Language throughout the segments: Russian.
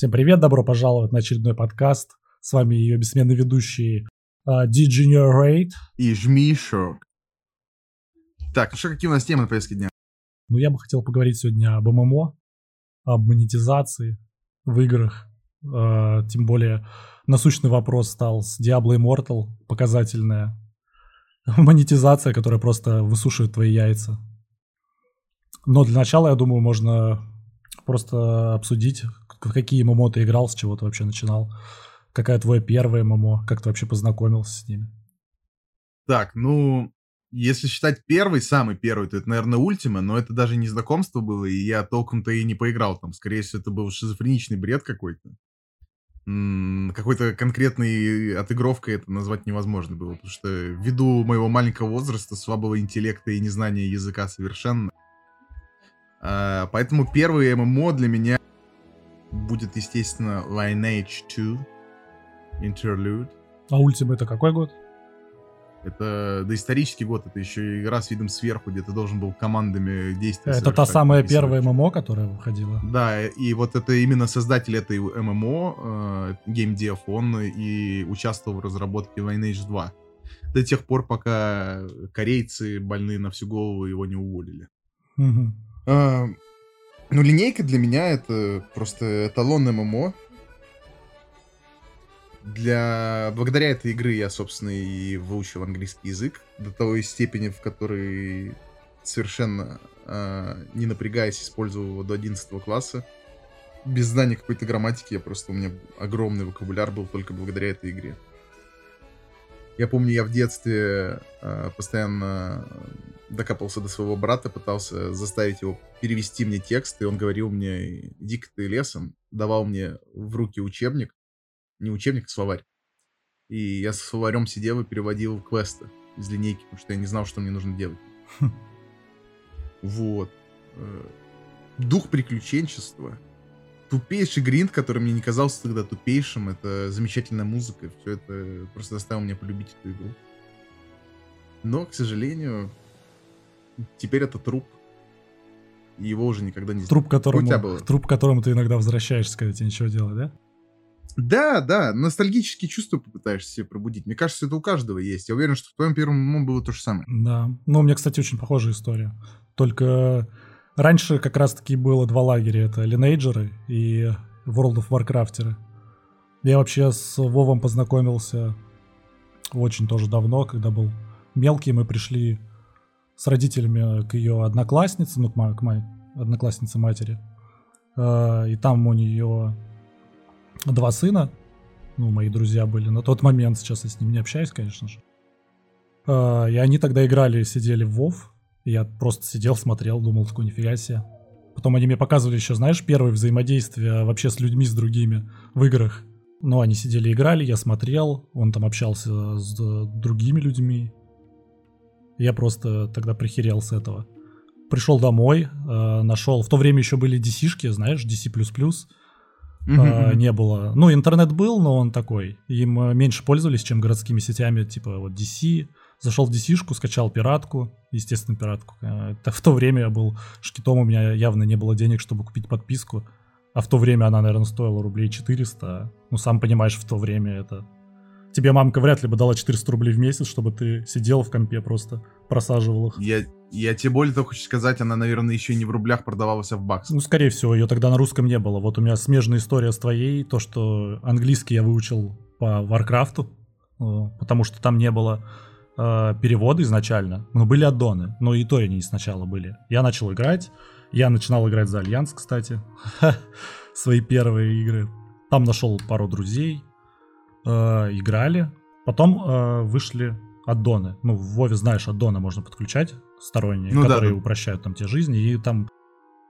Всем привет, добро пожаловать на очередной подкаст. С вами ее бессменный ведущий uh, Degenerate. И Жмишок. Так, ну что, какие у нас темы на повестке дня? Ну, я бы хотел поговорить сегодня об ММО, об монетизации в играх. Uh, тем более насущный вопрос стал с Diablo Immortal, показательная монетизация, которая просто высушивает твои яйца. Но для начала, я думаю, можно просто обсудить, в какие ММО ты играл, с чего ты вообще начинал, какая твоя первая ММО, как ты вообще познакомился с ними. Так, ну, если считать первый, самый первый, то это, наверное, Ультима, но это даже не знакомство было, и я толком-то и не поиграл там. Скорее всего, это был шизофреничный бред какой-то. Какой-то конкретной отыгровкой это назвать невозможно было, потому что ввиду моего маленького возраста, слабого интеллекта и незнания языка совершенно, а, поэтому первый ММО для меня будет, естественно, Lineage 2 Interlude. А Ultima это какой год? Это доисторический год, это еще игра с видом сверху, где ты должен был командами действовать. Это та самая первая ММО, которая выходила? Да, и вот это именно создатель этой ММО, э, GameDev, он и участвовал в разработке Lineage 2. До тех пор, пока корейцы больные на всю голову его не уволили. Угу. Ну, линейка для меня это просто эталон ММО. Для... Благодаря этой игры я, собственно, и выучил английский язык до той степени, в которой совершенно э, не напрягаясь использовал его до 11 класса. Без знания какой-то грамматики, я просто у меня огромный вокабуляр был только благодаря этой игре. Я помню, я в детстве э, постоянно докапался до своего брата, пытался заставить его перевести мне текст, и он говорил мне, иди ты лесом, давал мне в руки учебник, не учебник, а словарь. И я со словарем сидел и переводил квесты из линейки, потому что я не знал, что мне нужно делать. Хм. Вот. Э, дух приключенчества. Тупейший гринд, который мне не казался тогда тупейшим. Это замечательная музыка. Все это просто заставило меня полюбить эту игру. Но, к сожалению, теперь это труп. И его уже никогда не Труп, которому, труп, которому ты иногда возвращаешься, когда тебе ничего делать, да? Да, да, ностальгические чувства попытаешься себе пробудить. Мне кажется, это у каждого есть. Я уверен, что в твоем первом ММО было то же самое. Да. Ну, у меня, кстати, очень похожая история. Только раньше как раз-таки было два лагеря. Это Lineagerы и World of Warcraft. Я вообще с Вовом познакомился очень тоже давно, когда был мелкий. Мы пришли с родителями к ее однокласснице, ну, к к моей однокласснице матери. Э, и там у нее два сына. Ну, мои друзья были на тот момент, сейчас я с ними не общаюсь, конечно же. Э, и они тогда играли, сидели в Вов. Я просто сидел, смотрел, думал, такой нифига себе. Потом они мне показывали еще, знаешь, первое взаимодействие вообще с людьми, с другими в играх. Ну, они сидели, играли, я смотрел, он там общался с другими людьми. Я просто тогда прихерел с этого. Пришел домой, э, нашел... В то время еще были DC-шки, знаешь, DC++. Mm-hmm. Э, не было... Ну, интернет был, но он такой. Им э, меньше пользовались, чем городскими сетями, типа вот DC. Зашел в DC-шку, скачал пиратку, естественно, пиратку. Это в то время я был шкитом, у меня явно не было денег, чтобы купить подписку. А в то время она, наверное, стоила рублей 400. Ну, сам понимаешь, в то время это тебе мамка вряд ли бы дала 400 рублей в месяц, чтобы ты сидел в компе просто, просаживал их. Я, я тебе более того хочу сказать, она, наверное, еще не в рублях продавалась, а в баксах. Ну, скорее всего, ее тогда на русском не было. Вот у меня смежная история с твоей, то, что английский я выучил по Варкрафту, э, потому что там не было э, перевода изначально, но были аддоны, но и то они сначала были. Я начал играть, я начинал играть за Альянс, кстати, свои первые игры. Там нашел пару друзей, э, играли. Потом э, вышли аддоны. Ну, в Вове, знаешь, аддоны можно подключать сторонние, ну, которые да, да. упрощают там те жизни. И там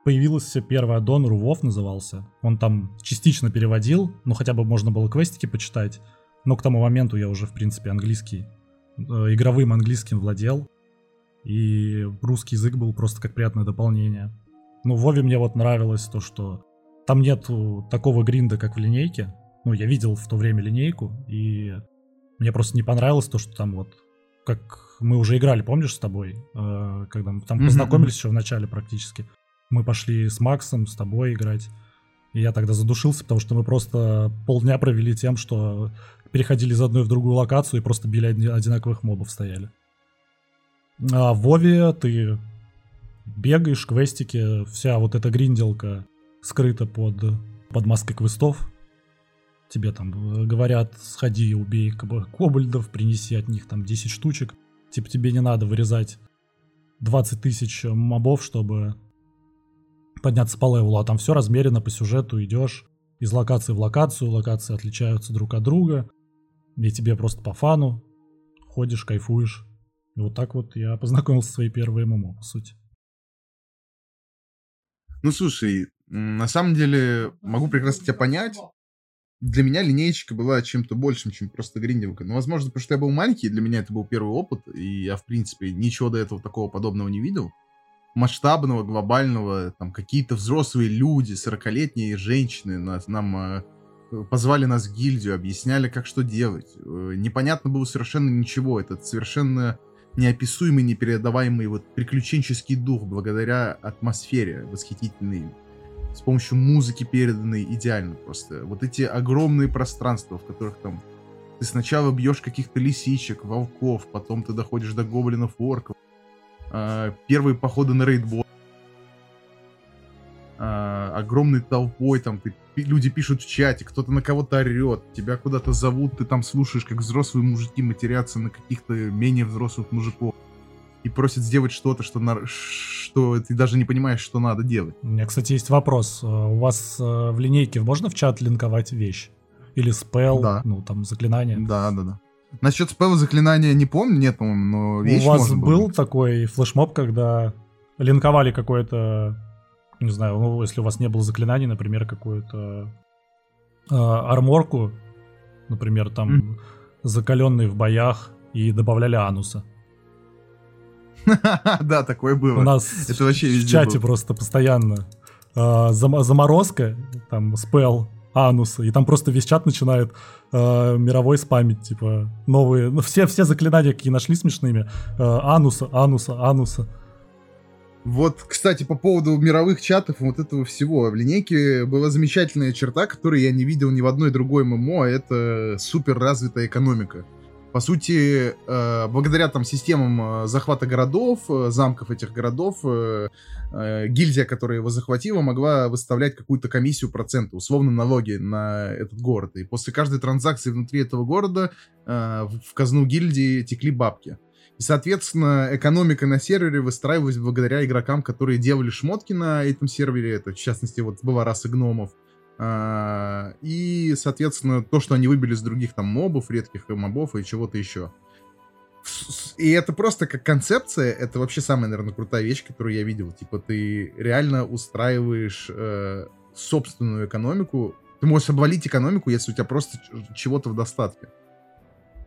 появился первый аддон, Рувов назывался. Он там частично переводил, ну, хотя бы можно было квестики почитать. Но к тому моменту я уже, в принципе, английский, игровым английским владел. И русский язык был просто как приятное дополнение. Ну, в Вове мне вот нравилось то, что там нету такого гринда, как в линейке. Ну, я видел в то время линейку, и мне просто не понравилось то, что там вот, как мы уже играли, помнишь, с тобой, э, когда мы там mm-hmm. познакомились еще в начале практически. Мы пошли с Максом, с тобой играть. И я тогда задушился, потому что мы просто полдня провели тем, что переходили из одной в другую локацию и просто били одинаковых мобов стояли. А в Вове ты бегаешь, квестики, вся вот эта гринделка скрыта под, под маской квестов. Тебе там э, говорят, сходи, убей кобальдов, принеси от них там 10 штучек. Типа тебе не надо вырезать 20 тысяч мобов, чтобы подняться по левелу, а там все размеренно по сюжету идешь из локации в локацию, локации отличаются друг от друга, и тебе просто по фану ходишь, кайфуешь. И вот так вот я познакомился со своей первой ММО, по сути. Ну, слушай, на самом деле могу прекрасно тебя понять. Для меня линейка была чем-то большим, чем просто гриндинг. Ну, возможно, потому что я был маленький, для меня это был первый опыт, и я, в принципе, ничего до этого такого подобного не видел масштабного, глобального, там какие-то взрослые люди, 40-летние женщины нас, нам э, позвали нас в гильдию, объясняли, как что делать. Э, непонятно было совершенно ничего. Это совершенно неописуемый, непередаваемый вот приключенческий дух благодаря атмосфере восхитительной. С помощью музыки переданной идеально просто. Вот эти огромные пространства, в которых там ты сначала бьешь каких-то лисичек, волков, потом ты доходишь до гоблинов, орков, э, первые походы на рейдбол, э, огромной толпой, там ты, люди пишут в чате, кто-то на кого-то орет, тебя куда-то зовут, ты там слушаешь, как взрослые мужики матерятся на каких-то менее взрослых мужиков и просят сделать что-то, что, на, что ты даже не понимаешь, что надо делать. У меня, кстати, есть вопрос. Э, у вас э, в линейке можно в чат линковать вещь? Или спел, да. ну, там, заклинание? Да, да, да. Насчет спела заклинания не помню, нет, по-моему, но вещь У вас был быть. такой флешмоб, когда линковали какое-то, не знаю, ну, если у вас не было заклинаний, например, какую-то э, арморку, например, там mm. закаленный в боях, и добавляли ануса. Да, такое было. У нас Это вообще в чате просто постоянно а, заморозка, там, спел, ануса, и там просто весь чат начинает э, мировой спамить, типа, новые, ну, все, все заклинания, какие нашли смешными, э, ануса, ануса, ануса. Вот, кстати, по поводу мировых чатов вот этого всего. В линейке была замечательная черта, которую я не видел ни в одной другой ММО, а это супер развитая экономика. По сути, э, благодаря там системам э, захвата городов, э, замков этих городов, гильдия, которая его захватила, могла выставлять какую-то комиссию процента, условно налоги на этот город. И после каждой транзакции внутри этого города в казну гильдии текли бабки. И, соответственно, экономика на сервере выстраивалась благодаря игрокам, которые делали шмотки на этом сервере. Это, в частности, вот была раса гномов. А, и, соответственно, то, что они выбили с других там мобов, редких мобов и чего-то еще. И это просто как концепция, это вообще самая, наверное, крутая вещь, которую я видел. Типа, ты реально устраиваешь э, собственную экономику. Ты можешь обвалить экономику, если у тебя просто чего-то в достатке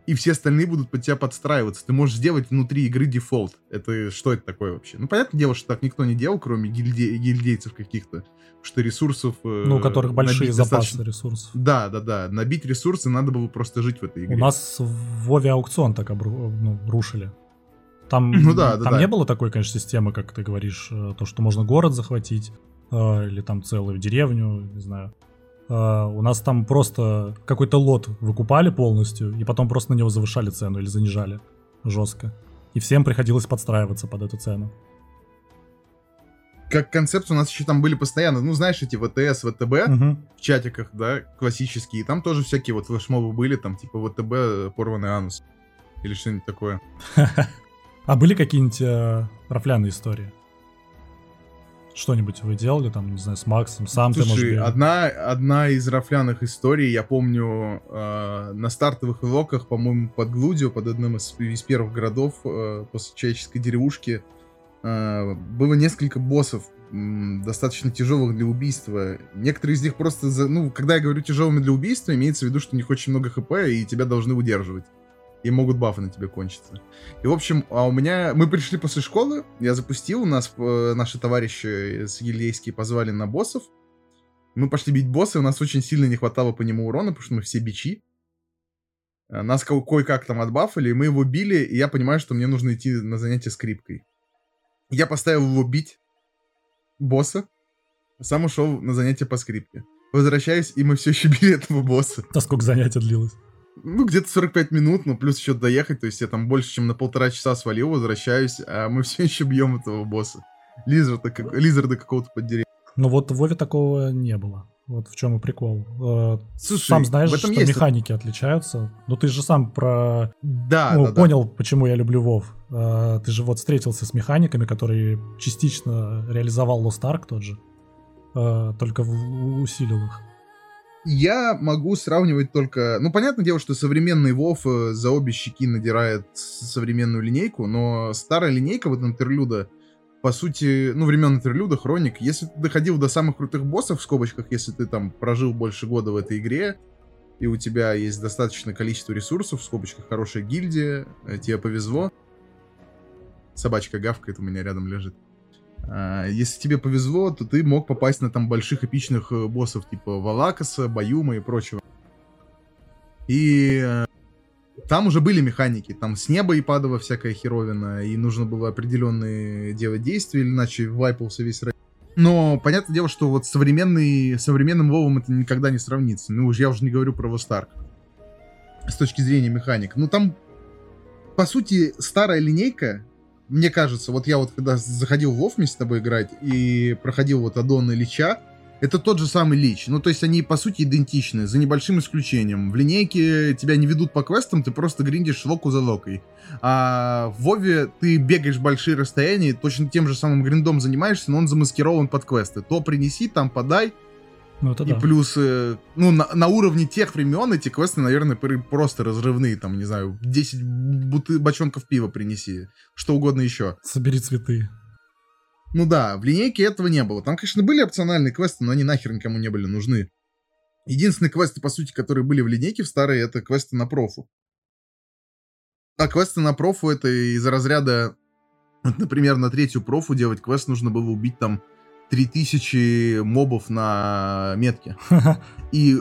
и все остальные будут под тебя подстраиваться. Ты можешь сделать внутри игры дефолт. Это что это такое вообще? Ну, понятное дело, что так никто не делал, кроме гильде... гильдейцев каких-то. Что ресурсов... Э, ну, у которых большие запасы достаточно... ресурсов. Да, да, да. Набить ресурсы надо было просто жить в этой игре. У нас в Вове аукцион так обру... ну, рушили. Там, ну, да, да, там да. не было такой, конечно, системы, как ты говоришь, э, то, что можно город захватить, э, или там целую деревню, не знаю. Uh, у нас там просто какой-то лот выкупали полностью, и потом просто на него завышали цену или занижали жестко. И всем приходилось подстраиваться под эту цену. Как концепт у нас еще там были постоянно, ну, знаешь, эти ВТС, ВТБ uh-huh. в чатиках, да, классические. И там тоже всякие вот флешмобы были, там типа ВТБ порванный анус. Или что-нибудь такое. А были какие-нибудь э, рафляные истории? Что-нибудь вы делали там, не знаю, с Максом, сам Слушай, ты, может одна, одна из рафляных историй, я помню, э, на стартовых локах, по-моему, под Глудио, под одним из, из первых городов э, после человеческой деревушки, э, было несколько боссов, достаточно тяжелых для убийства. Некоторые из них просто, за, ну, когда я говорю тяжелыми для убийства, имеется в виду, что у них очень много хп, и тебя должны удерживать и могут бафы на тебе кончиться. И, в общем, а у меня... Мы пришли после школы, я запустил, у нас э, наши товарищи с Ельейские позвали на боссов. Мы пошли бить босса, и у нас очень сильно не хватало по нему урона, потому что мы все бичи. Э, нас кое-как там отбафали, и мы его били, и я понимаю, что мне нужно идти на занятие скрипкой. Я поставил его бить, босса, сам ушел на занятие по скрипке. возвращаюсь, и мы все еще били этого босса. А сколько занятий длилось? Ну, где-то 45 минут, ну, плюс еще доехать, то есть я там больше, чем на полтора часа свалил, возвращаюсь, а мы все еще бьем этого босса. Лизарда, как... Лизарда какого-то поддеревья. Ну вот в Вове такого не было. Вот в чем и прикол. Э, Слушай, сам знаешь, что есть... механики отличаются. Ну ты же сам про... Да, ну, да, понял, да. почему я люблю Вов. Э, ты же вот встретился с механиками, которые частично реализовал Lost Ark тот же. Э, только усилил их. Я могу сравнивать только... Ну, понятное дело, что современный WoW за обе щеки надирает современную линейку, но старая линейка вот интерлюда по сути, ну, времен интерлюда, хроник, если ты доходил до самых крутых боссов, в скобочках, если ты там прожил больше года в этой игре, и у тебя есть достаточное количество ресурсов, в скобочках, хорошая гильдия, э, тебе повезло. Собачка гавкает у меня рядом лежит. А, если тебе повезло, то ты мог попасть на там больших эпичных э, боссов, типа Валакаса, Баюма и прочего. И э, там уже были механики, там с неба и падала всякая херовина, и нужно было определенные делать действия, иначе вайпался весь район. Но понятное дело, что вот современный, современным Вовом это никогда не сравнится. Ну, уж я уже не говорю про Востарк. С точки зрения механик. Ну, там, по сути, старая линейка, мне кажется, вот я вот когда заходил в Вов с тобой играть и проходил вот Аддона и Лича, это тот же самый Лич. Ну, то есть они, по сути, идентичны, за небольшим исключением. В линейке тебя не ведут по квестам, ты просто гриндишь локу за локой. А в Вове ты бегаешь большие расстояния, точно тем же самым гриндом занимаешься, но он замаскирован под квесты. То принеси, там подай. Ну, это и да. плюс, ну, на, на уровне тех времен эти квесты, наверное, просто разрывные. Там, не знаю, 10 буты, бочонков пива принеси, что угодно еще. Собери цветы. Ну да, в линейке этого не было. Там, конечно, были опциональные квесты, но они нахер никому не были нужны. Единственные квесты, по сути, которые были в линейке в старой, это квесты на профу. А квесты на профу это из разряда... Вот, например, на третью профу делать квест нужно было убить там 3000 мобов на метке. И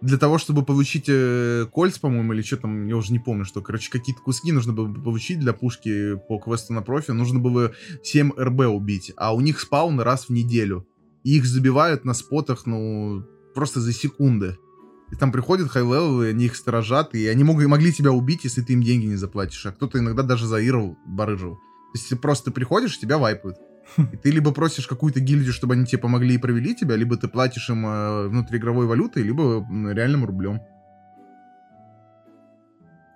для того, чтобы получить э, кольц, по-моему, или что там, я уже не помню, что, короче, какие-то куски нужно было получить для пушки по квесту на профи, нужно было 7 РБ убить, а у них спаун раз в неделю. И их забивают на спотах, ну, просто за секунды. И там приходят хай-левелы, они их сторожат, и они могли, могли тебя убить, если ты им деньги не заплатишь. А кто-то иногда даже забирал, барыжил. То есть, просто приходишь, тебя вайпают. И ты либо просишь какую-то гильдию, чтобы они тебе помогли и провели тебя, либо ты платишь им э, внутриигровой валютой, либо реальным рублем.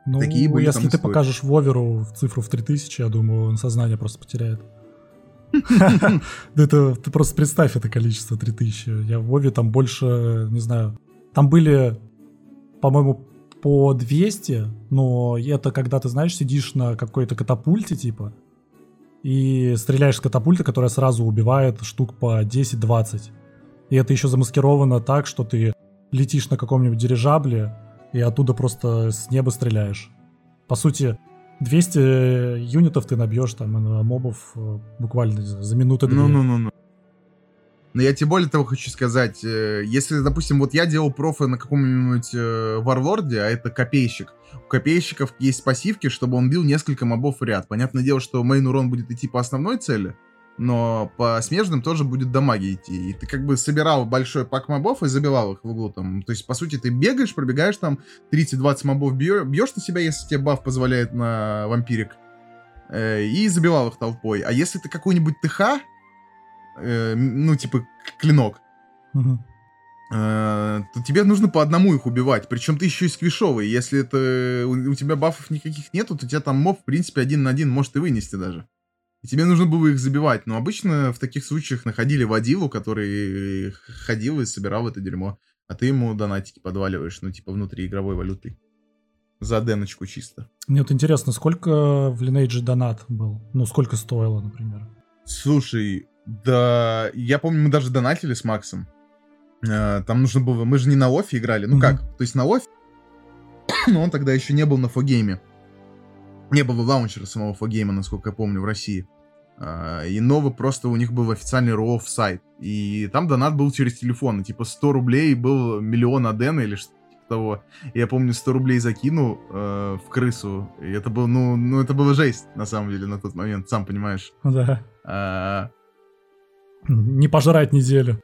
Ну, Такие были если ты покажешь Воверу цифру в 3000, я думаю, он сознание просто потеряет. Это ты просто представь это количество 3000. Я в Вове там больше, не знаю, там были, по-моему, по 200, но это когда ты, знаешь, сидишь на какой-то катапульте, типа, и стреляешь с катапульты, которая сразу убивает штук по 10-20. И это еще замаскировано так, что ты летишь на каком-нибудь дирижабле и оттуда просто с неба стреляешь. По сути, 200 юнитов ты набьешь там на мобов э, буквально за минуты две. Ну-ну-ну. Но я тебе более того хочу сказать, э, если, допустим, вот я делал профы на каком-нибудь э, варлорде, а это копейщик, у копейщиков есть пассивки, чтобы он бил несколько мобов в ряд. Понятное дело, что мейн урон будет идти по основной цели, но по смежным тоже будет дамаги идти. И ты как бы собирал большой пак мобов и забивал их в углу там. То есть, по сути, ты бегаешь, пробегаешь там, 30-20 мобов бьешь на себя, если тебе баф позволяет на вампирик, э, и забивал их толпой. А если ты какой-нибудь ТХ, э, ну, типа, клинок, угу. э, то тебе нужно по одному их убивать. Причем ты еще и сквишовый. Если это у, у тебя бафов никаких нету, то тебя там моб, в принципе, один на один может и вынести даже. И тебе нужно было их забивать. Но обычно в таких случаях находили водилу, который ходил и собирал это дерьмо. А ты ему донатики подваливаешь, ну, типа, внутри игровой валюты. За деночку чисто. Мне вот интересно, сколько в Lineage донат был? Ну, сколько стоило, например? Слушай, да, я помню, мы даже донатили с Максом. Э, там нужно было... Мы же не на офе играли. Ну mm-hmm. как? То есть на офе, но он тогда еще не был на фогейме. Не было лаунчера самого фогейма, насколько я помню, в России. Uh, и Нова просто у них был официальный ROV сайт. И там донат был через телефон. И, типа 100 рублей был миллион адена или что-то того. Я помню, 100 рублей закинул uh, в крысу. И это было, ну, ну, это было жесть, на самом деле, на тот момент, сам понимаешь. Да. Uh, не пожрать неделю.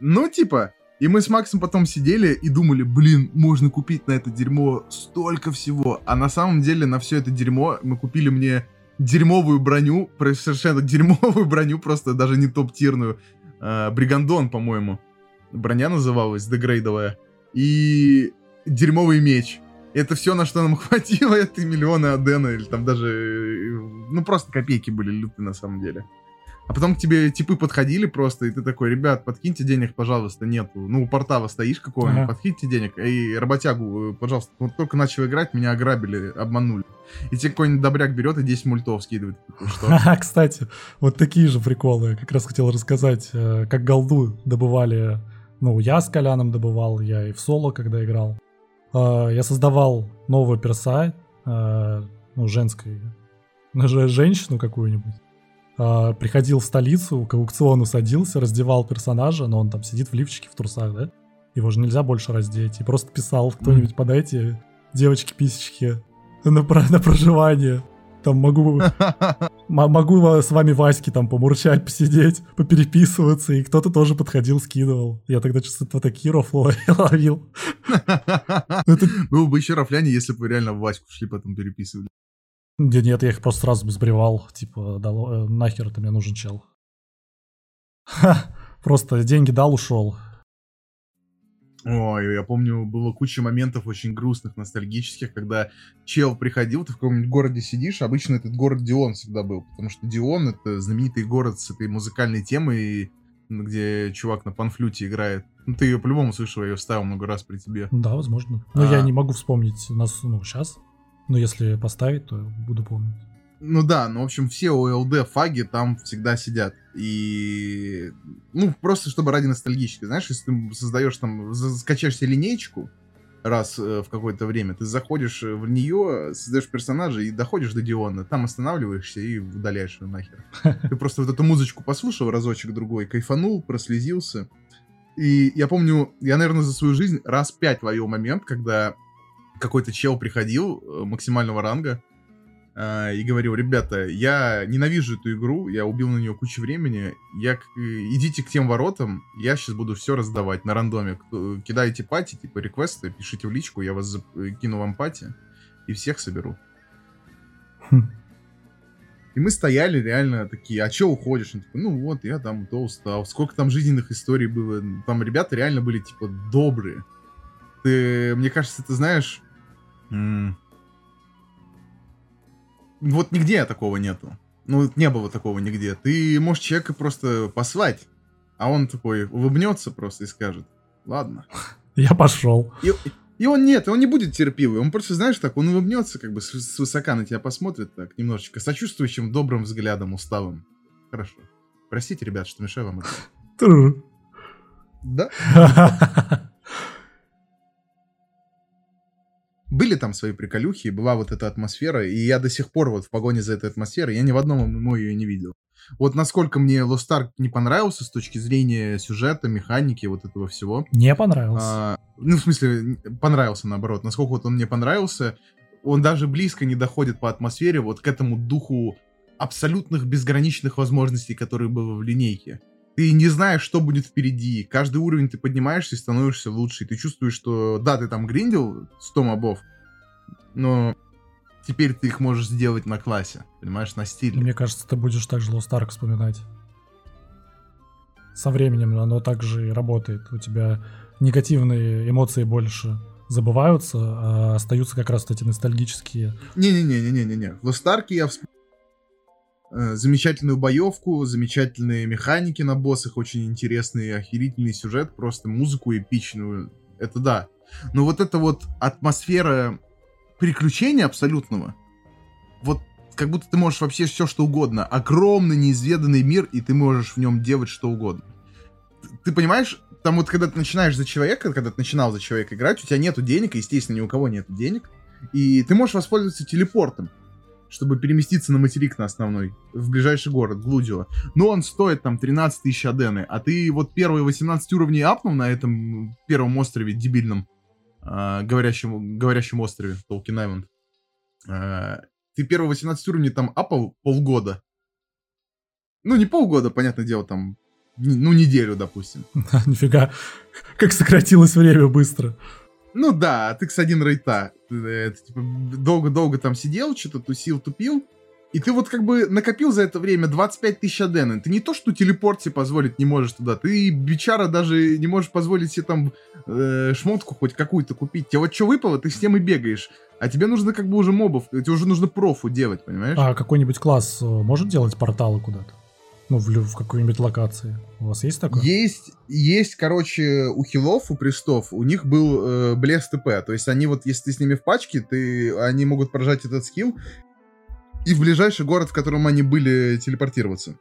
Ну, типа, И мы с Максом потом сидели и думали, блин, можно купить на это дерьмо столько всего. А на самом деле на все это дерьмо мы купили мне дерьмовую броню, совершенно дерьмовую броню, просто даже не топ-тирную. Э, Бригандон, по-моему. Броня называлась, дегрейдовая. И дерьмовый меч. Это все, на что нам хватило, это миллионы Адена, или там даже, э, ну, просто копейки были люты на самом деле. А потом к тебе типы подходили просто, и ты такой, ребят, подкиньте денег, пожалуйста, нету. Ну, у портала стоишь какого-нибудь, ага. подкиньте денег. И работягу, э, пожалуйста, вот только начал играть, меня ограбили, обманули. И тебе какой-нибудь добряк берет и 10 мультов скидывает. Что? Кстати, вот такие же приколы. Как раз хотел рассказать, э, как голду добывали. Ну, я с Коляном добывал, я и в соло, когда играл. Э, я создавал нового перса, ну, женской, женщину какую-нибудь э, приходил в столицу, к аукциону садился, раздевал персонажа, но он там сидит в лифчике, в трусах, да? Его же нельзя больше раздеть. И просто писал кто-нибудь, подайте девочки-писечки на, на проживание. Там могу, могу с вами Васьки там помурчать, посидеть, попереписываться, и кто-то тоже подходил, скидывал. Я тогда что-то такие рофлы ловил. Было бы еще рофляне, если бы реально Ваську шли потом переписывали. Да нет, я их просто сразу безбревал. Типа, дал, э, нахер это мне нужен чел. Ха, просто деньги дал, ушел. Ой, я помню, было куча моментов очень грустных, ностальгических, когда чел приходил, ты в каком-нибудь городе сидишь, обычно этот город Дион всегда был, потому что Дион — это знаменитый город с этой музыкальной темой, где чувак на панфлюте играет. Ну, ты ее по-любому слышал, я ее ставил много раз при тебе. Да, возможно. Но а... я не могу вспомнить нас, ну, сейчас. Ну, если поставить, то буду помнить. Ну да, ну, в общем, все OLD фаги там всегда сидят. И, ну, просто чтобы ради ностальгической. Знаешь, если ты создаешь там, скачаешь себе линейку раз э, в какое-то время, ты заходишь в нее, создаешь персонажа и доходишь до Диона, там останавливаешься и удаляешь ее нахер. Ты просто вот эту музычку послушал разочек-другой, кайфанул, прослезился. И я помню, я, наверное, за свою жизнь раз пять ловил момент, когда какой-то чел приходил э, максимального ранга э, и говорил, ребята, я ненавижу эту игру, я убил на нее кучу времени, я, идите к тем воротам, я сейчас буду все раздавать на рандоме. Кидайте пати, типа реквесты, пишите в личку, я вас зап... кину вам пати и всех соберу. Хм. И мы стояли реально такие, а чё уходишь? Он такой, ну вот, я там то устал. Сколько там жизненных историй было. Там ребята реально были, типа, добрые. Ты, мне кажется, ты знаешь, вот нигде такого нету. Ну, не было такого нигде. Ты можешь человека просто послать, а он такой улыбнется просто и скажет, ладно. Я пошел. И, и он нет, он не будет терпивый. Он просто, знаешь, так, он улыбнется, как бы с, с высока на тебя посмотрит, так, немножечко сочувствующим, добрым взглядом, усталым. Хорошо. Простите, ребят, что мешаю вам это. Да? были там свои приколюхи, была вот эта атмосфера, и я до сих пор вот в погоне за этой атмосферой, я ни в одном ММО ее не видел. Вот насколько мне Lost Ark не понравился с точки зрения сюжета, механики, вот этого всего. Не понравился. А, ну, в смысле, понравился наоборот. Насколько вот он мне понравился, он даже близко не доходит по атмосфере вот к этому духу абсолютных безграничных возможностей, которые было в линейке. Ты не знаешь, что будет впереди. Каждый уровень ты поднимаешься и становишься лучше. И ты чувствуешь, что да, ты там гриндил 100 мобов, но теперь ты их можешь сделать на классе, понимаешь, на стиле. Мне кажется, ты будешь также Lost Ark вспоминать. Со временем оно также и работает. У тебя негативные эмоции больше забываются, а остаются как раз эти ностальгические. Не-не-не-не-не-не. В Lost Ark я вспомнил Э, замечательную боевку, замечательные механики на боссах, очень интересный, охерительный сюжет, просто музыку эпичную. Это да. Но вот эта вот атмосфера приключения абсолютного, вот как будто ты можешь вообще все что угодно. Огромный неизведанный мир, и ты можешь в нем делать что угодно. Ты понимаешь, там вот когда ты начинаешь за человека, когда ты начинал за человека играть, у тебя нету денег, естественно, ни у кого нету денег, и ты можешь воспользоваться телепортом чтобы переместиться на материк на основной, в ближайший город, Глудио. Но он стоит там 13 тысяч адены, а ты вот первые 18 уровней апнул на этом первом острове дебильном, э, говорящем, говорящем острове, Толкин Айленд. Э, ты первые 18 уровней там апал полгода. Ну, не полгода, понятное дело, там ну, неделю, допустим. Нифига, как сократилось время быстро. Ну да, ты X1 рейта. Ты, типа, долго-долго там сидел, что-то тусил, тупил. И ты вот как бы накопил за это время 25 тысяч адены. Ты не то, что телепорт себе позволить не можешь туда. Ты, бичара, даже не можешь позволить себе там э, шмотку хоть какую-то купить. Тебе вот что выпало, ты с тем и бегаешь. А тебе нужно как бы уже мобов, тебе уже нужно профу делать, понимаешь? А какой-нибудь класс э, может делать порталы куда-то? Ну, в, в какой-нибудь локации. У вас есть такое? Есть, есть, короче, у хилов, у престов, у них был э, блест ТП. То есть они вот, если ты с ними в пачке, ты, они могут прожать этот скилл, и в ближайший город, в котором они были, телепортироваться.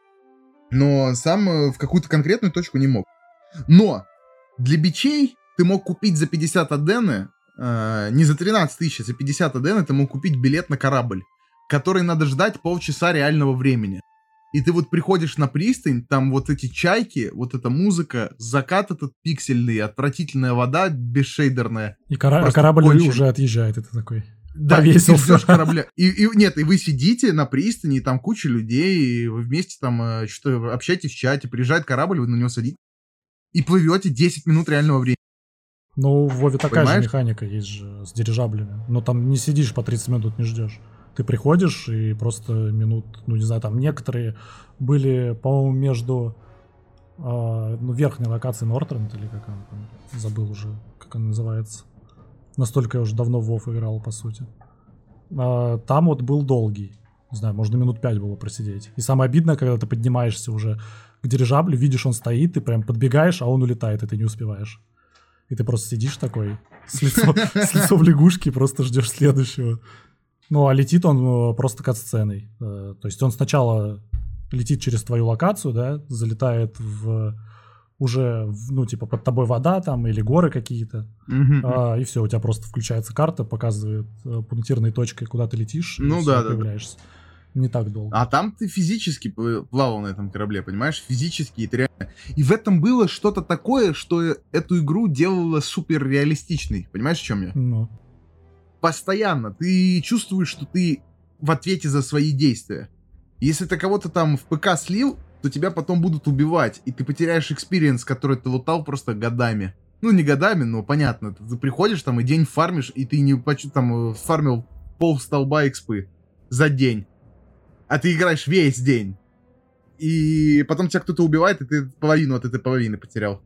Но сам э, в какую-то конкретную точку не мог. Но для бичей ты мог купить за 50 адены, э, не за 13 тысяч, а за 50 адены ты мог купить билет на корабль, который надо ждать полчаса реального времени. И ты вот приходишь на пристань, там вот эти чайки, вот эта музыка, закат этот пиксельный, отвратительная вода бесшейдерная. И кора- корабль кончен. уже отъезжает, это такой. Да, повесился. И корабля. И, и, нет, и вы сидите на пристани, и там куча людей, и вы вместе там э, что общаетесь в чате, приезжает корабль, вы на него садитесь, и плывете 10 минут реального времени. Ну, в Вове такая Понимаешь? же механика есть же с дирижаблями. Но там не сидишь по 30 минут, не ждешь. Ты приходишь и просто минут, ну не знаю, там некоторые были, по-моему, между э, ну, верхней локацией Нортренд, или как он там, забыл уже, как он называется. Настолько я уже давно в WoW играл, по сути. А, там вот был долгий. Не знаю, можно минут пять было просидеть. И самое обидное, когда ты поднимаешься уже к дирижаблю, видишь, он стоит, ты прям подбегаешь, а он улетает, и ты не успеваешь. И ты просто сидишь такой, с, лицо, с лицом лягушки, просто ждешь следующего. Ну, а летит он э, просто кат-сценой. Э, то есть он сначала летит через твою локацию, да, залетает в уже, ну, типа, под тобой вода там или горы какие-то, mm-hmm. а, и все, у тебя просто включается карта, показывает э, пунктирной точкой, куда ты летишь, ну, и да, да, появляешься. Да. Не так долго. А там ты физически плавал на этом корабле, понимаешь? Физически, это реально. И в этом было что-то такое, что эту игру делало супер реалистичной. Понимаешь, в чем я? Ну. Постоянно. Ты чувствуешь, что ты в ответе за свои действия. Если ты кого-то там в ПК слил, то тебя потом будут убивать, и ты потеряешь experience, который ты лутал просто годами. Ну, не годами, но понятно. Ты, приходишь там и день фармишь, и ты не там э, фармил пол столба экспы за день. А ты играешь весь день. И потом тебя кто-то убивает, и ты половину от этой половины потерял.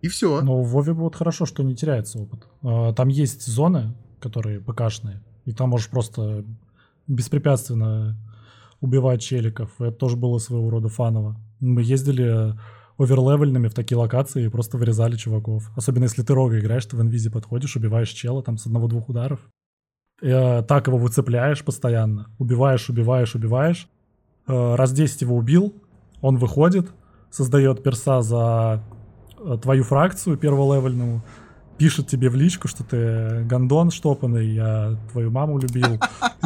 И все. Но в Вове вот хорошо, что не теряется опыт. А, там есть зоны, которые ПКшные, и там можешь просто беспрепятственно убивать челиков. Это тоже было своего рода фаново. Мы ездили оверлевельными в такие локации и просто вырезали чуваков. Особенно если ты рога играешь, ты в инвизе подходишь, убиваешь чела там с одного-двух ударов. И, э, так его выцепляешь постоянно. Убиваешь, убиваешь, убиваешь. Э, раз 10 его убил, он выходит, создает перса за э, твою фракцию перволевельную, пишет тебе в личку, что ты гондон штопанный, я твою маму любил.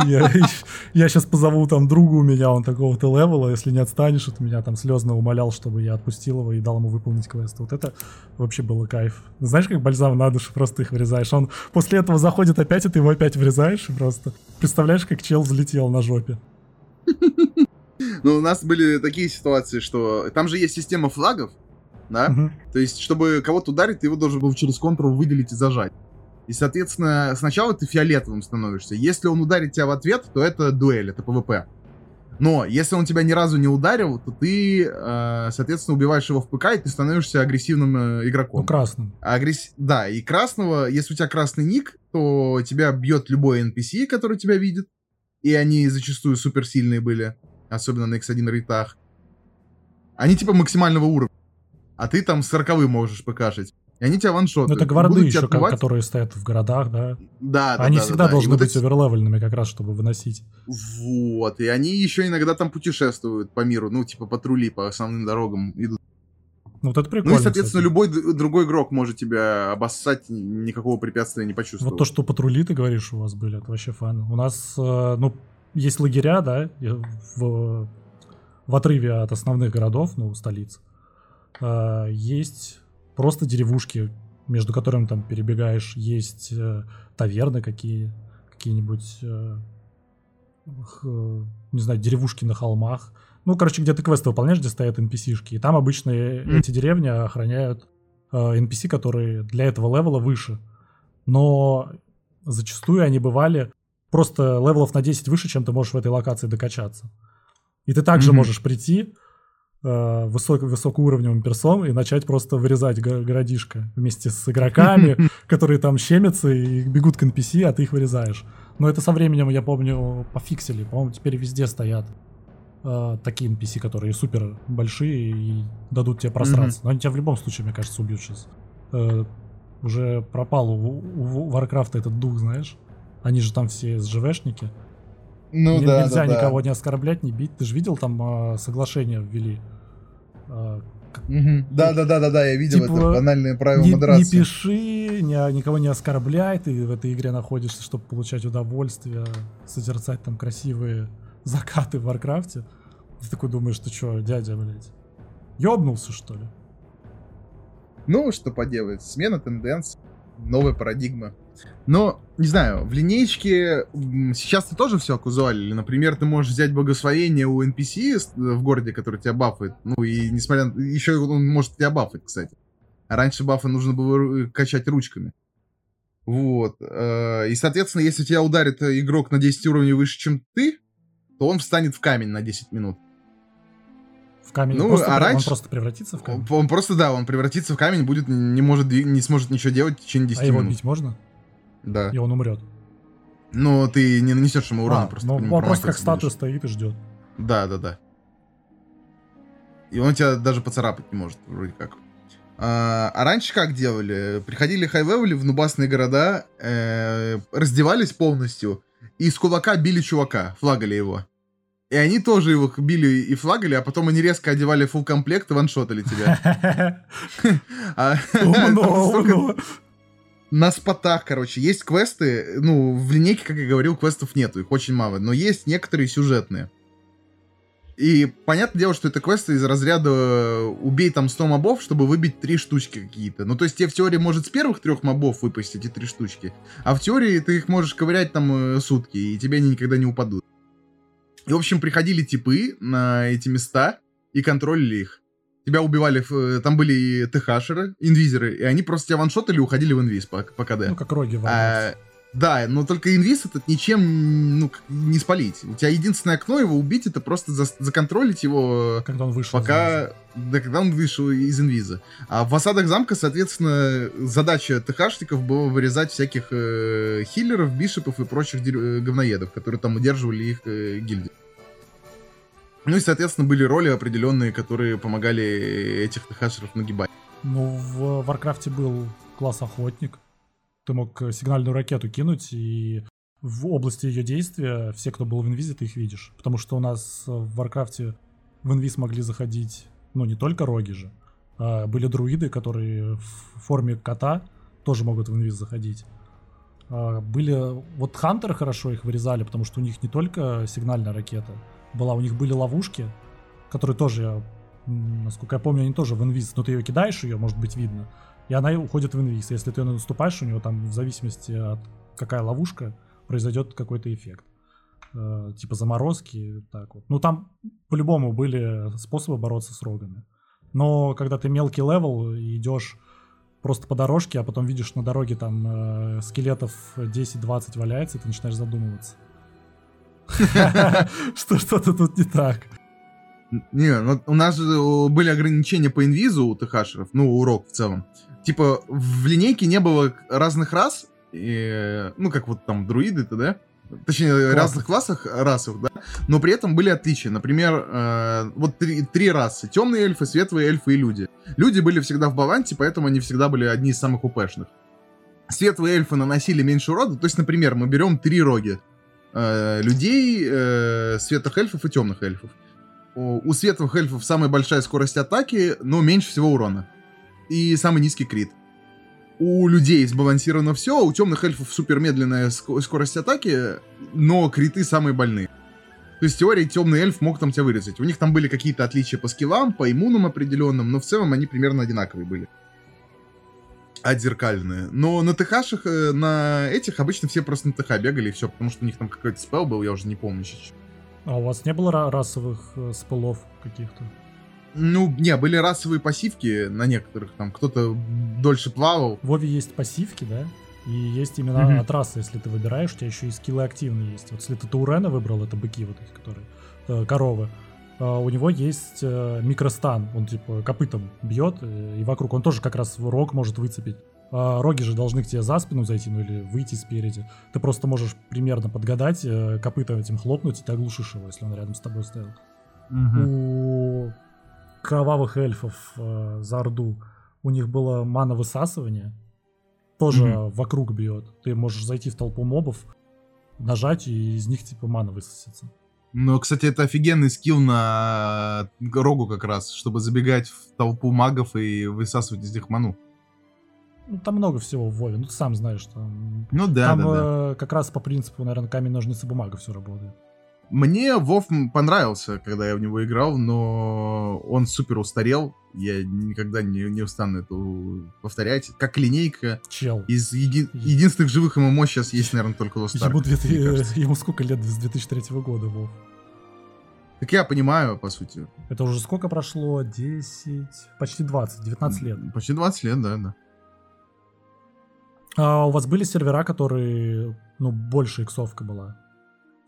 Я, я сейчас позову там другу у меня, он такого-то левела, если не отстанешь от меня, там слезно умолял, чтобы я отпустил его и дал ему выполнить квест. Вот это вообще было кайф. Знаешь, как бальзам на душу, просто их вырезаешь. Он после этого заходит опять, и ты его опять вырезаешь, и просто представляешь, как чел взлетел на жопе. Ну, у нас были такие ситуации, что там же есть система флагов, да? Угу. То есть, чтобы кого-то ударить, ты его должен был через контур выделить и зажать. И, соответственно, сначала ты фиолетовым становишься. Если он ударит тебя в ответ, то это дуэль, это ПВП. Но если он тебя ни разу не ударил, то ты, э, соответственно, убиваешь его в ПК, и ты становишься агрессивным э, игроком. Ну, красным. Агресс... Да, и красного, если у тебя красный ник, то тебя бьет любой NPC, который тебя видит. И они зачастую суперсильные были, особенно на X1 рейтах. Они типа максимального уровня а ты там с 40 можешь покашить. И они тебя ваншотают. Ну, это города еще, отбивать. которые стоят в городах, да? Да, да. Они да, всегда да, должны вот быть эти... оверлевельными как раз, чтобы выносить. Вот, и они еще иногда там путешествуют по миру, ну, типа патрули по основным дорогам идут. Ну, вот это прикольно. Ну и, соответственно, кстати. любой другой игрок может тебя обоссать, никакого препятствия не почувствовать. Вот то, что патрули, ты говоришь, у вас были, это вообще фан. У нас, э, ну, есть лагеря, да, в, в отрыве от основных городов, ну, столиц. А, есть просто деревушки, между которыми там перебегаешь, есть э, таверны какие, какие-нибудь, э, не знаю, деревушки на холмах, Ну, короче, где ты квесты выполняешь, где стоят NPC-шки, и там обычно mm. эти деревни охраняют э, NPC, которые для этого левела выше. Но зачастую они бывали просто левелов на 10 выше, чем ты можешь в этой локации докачаться. И ты также mm-hmm. можешь прийти э, высок, высокоуровневым персом и начать просто вырезать го- городишко вместе с игроками, которые там щемятся и бегут к NPC, а ты их вырезаешь. Но это со временем, я помню, пофиксили. По-моему, теперь везде стоят э, такие NPC, которые супер большие и дадут тебе просраться. Но они тебя в любом случае, мне кажется, убьют сейчас. Э, уже пропал у, у Warcraft этот дух, знаешь? Они же там все СЖВшники. Ну Не, да, Нельзя да, никого да. не оскорблять, не бить. Ты же видел, там э, соглашение ввели. Э, Угу. Да, да, да, да, да, я видел типа, это банальные правила не, модерации. Не пиши, не, никого не оскорбляй, ты в этой игре находишься, чтобы получать удовольствие, созерцать там красивые закаты в Варкрафте. Ты такой думаешь, ты что, дядя, блядь, ёбнулся, что ли? Ну, что поделать, смена тенденций, новая парадигма. Но, не знаю, в линейке сейчас ты тоже все окузуалили. Например, ты можешь взять благословение у NPC в городе, который тебя бафает. Ну и несмотря на... Еще он может тебя бафать, кстати. А раньше бафы нужно было качать ручками. Вот. Э, и, соответственно, если тебя ударит игрок на 10 уровней выше, чем ты, то он встанет в камень на 10 минут. В камень? Ну, просто, а раньше... Он просто превратится в камень? Он, он просто, да, он превратится в камень, будет, не, может, не сможет ничего делать в течение 10 а минут. Его бить можно? Да. И он умрет. Но ты не нанесешь ему урона а, просто. Ну, он просто как статуя стоит и ждет. Да, да, да. И он тебя даже поцарапать не может, вроде как. А, а раньше как делали? Приходили хай-левели в нубасные города, э, раздевались полностью и с кулака били чувака, флагали его. И они тоже его били и флагали, а потом они резко одевали фул комплект и ваншотали тебя. А, на спотах, короче, есть квесты, ну, в линейке, как я говорил, квестов нету, их очень мало, но есть некоторые сюжетные. И понятное дело, что это квесты из разряда э, убей там 100 мобов, чтобы выбить три штучки какие-то. Ну, то есть тебе в теории может с первых трех мобов выпасть эти три штучки, а в теории ты их можешь ковырять там э, сутки, и тебе они никогда не упадут. И, в общем, приходили типы на эти места и контролили их тебя убивали, э, там были и ТХшеры, инвизеры, и они просто тебя ваншотали и уходили в инвиз по, по КД. Ну, как роги а, Да, но только инвиз этот ничем ну, не спалить. У тебя единственное окно его убить, это просто за, законтролить его... Когда он вышел пока, Да, когда он вышел из инвиза. А в осадах замка, соответственно, задача ТХшников была вырезать всяких э, хиллеров, бишепов и прочих э, говноедов, которые там удерживали их э, гильдии. Ну и, соответственно, были роли определенные, которые помогали этих хашеров нагибать. Ну, в Варкрафте был класс охотник. Ты мог сигнальную ракету кинуть, и в области ее действия все, кто был в инвизе, ты их видишь. Потому что у нас в Варкрафте в инвиз могли заходить, ну, не только роги же, а были друиды, которые в форме кота тоже могут в инвиз заходить. А были... Вот хантеры хорошо их вырезали, потому что у них не только сигнальная ракета, была, у них были ловушки, которые тоже, насколько я помню, они тоже в инвиз, но ты ее кидаешь, ее может быть видно, и она уходит в инвиз. Если ты наступаешь, у него там в зависимости от какая ловушка, произойдет какой-то эффект. Э, типа заморозки, так вот. Ну там по-любому были способы бороться с рогами. Но когда ты мелкий level и идешь просто по дорожке, а потом видишь на дороге там э, скелетов 10-20 валяется, и ты начинаешь задумываться. Что что-то тут не так. Не, ну у нас же были ограничения по инвизу у ТХшеров, ну, у рог в целом. Типа, в линейке не было разных рас, и, ну, как вот там друиды, то да? Точнее, в разных классах, расах, да? Но при этом были отличия. Например, э, вот три, три расы. Темные эльфы, светлые эльфы и люди. Люди были всегда в балансе, поэтому они всегда были одни из самых упэшных. Светлые эльфы наносили меньше урода. То есть, например, мы берем три роги э, людей, э, светлых эльфов и темных эльфов. У, у светлых эльфов самая большая скорость атаки, но меньше всего урона. И самый низкий крит. У людей сбалансировано все, у темных эльфов супер медленная скорость атаки, но криты самые больные. То есть в теории темный эльф мог там тебя вырезать. У них там были какие-то отличия по скиллам, по иммунам определенным, но в целом они примерно одинаковые были отзеркальные. Но на ТХшах, на этих обычно все просто на ТХ бегали и все, потому что у них там какой-то спел был, я уже не помню сейчас. А у вас не было ра- расовых э, спылов каких-то? Ну, не, были расовые пассивки на некоторых, там кто-то дольше плавал. В Вове есть пассивки, да? И есть именно Мгм. от расы, если ты выбираешь, у тебя еще и скиллы активные есть. Вот если ты Таурена выбрал, это быки вот эти, которые, э, коровы, а у него есть э, микростан, он типа копытом бьет, э, и вокруг он тоже как раз рог может выцепить. А роги же должны к тебе за спину зайти, ну или выйти спереди. Ты просто можешь примерно подгадать, э, копытом этим хлопнуть, и ты оглушишь его, если он рядом с тобой стоял. У кровавых эльфов э, за Орду у них было мана высасывание. Тоже Мгм. вокруг бьет. Ты можешь зайти в толпу мобов, нажать, и из них типа мана высосется. Но, кстати, это офигенный скилл на рогу как раз, чтобы забегать в толпу магов и высасывать из них ману. Ну, там много всего в Вове. Ну, ты сам знаешь, там, Ну да, там да, да. э, как раз по принципу, наверное, камень, ножницы, бумага все работает. Мне Вов понравился, когда я в него играл, но он супер устарел. Я никогда не, не устану это повторять. Как линейка. Чел. Из еди- единственных живых ММО сейчас есть, наверное, только Lost Ark, Ему, две- мне кажется. ему сколько лет с 2003 года, Вов? Так я понимаю, по сути. Это уже сколько прошло? 10, почти 20, 19 лет. Почти 20 лет, да, да. А у вас были сервера, которые, ну, больше иксовка была?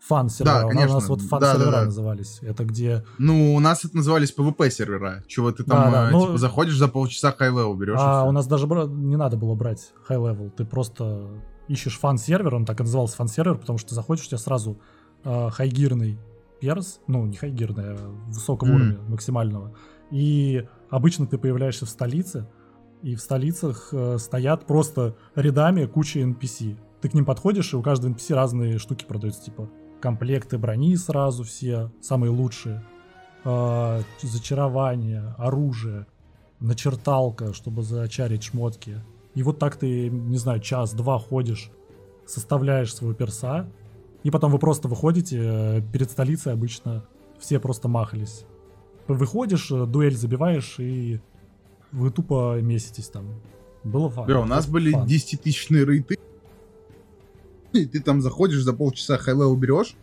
Фан-сервера. Да, У конечно. нас вот Да, фан-сервера да, да. назывались. Это где... Ну, у нас это назывались PvP сервера. Чего ты там, Да, да, э, ну- типа, заходишь за полчаса high-level берешь. А у нас даже не надо было брать high-level. Ты просто ищешь фан-сервер, он так и назывался фан-сервер, потому что заходишь, у тебя сразу а, хайгирный перс, ну, не хайгирный, а высокого Мгм. уровня, максимального. И обычно ты появляешься в столице, и в столицах э, стоят просто рядами куча NPC. Ты к ним подходишь, и у каждого NPC разные штуки продаются, типа комплекты брони сразу все, самые лучшие, а, зачарование, оружие, начерталка, чтобы зачарить шмотки. И вот так ты, не знаю, час-два ходишь, составляешь своего перса, и потом вы просто выходите, э, перед столицей обычно все просто махались. Выходишь, э, дуэль забиваешь, и вы тупо меситесь там. Было фан. Бля, у нас Это были фан. 10-тысячные рейты. И ты там заходишь, за полчаса high level берешь,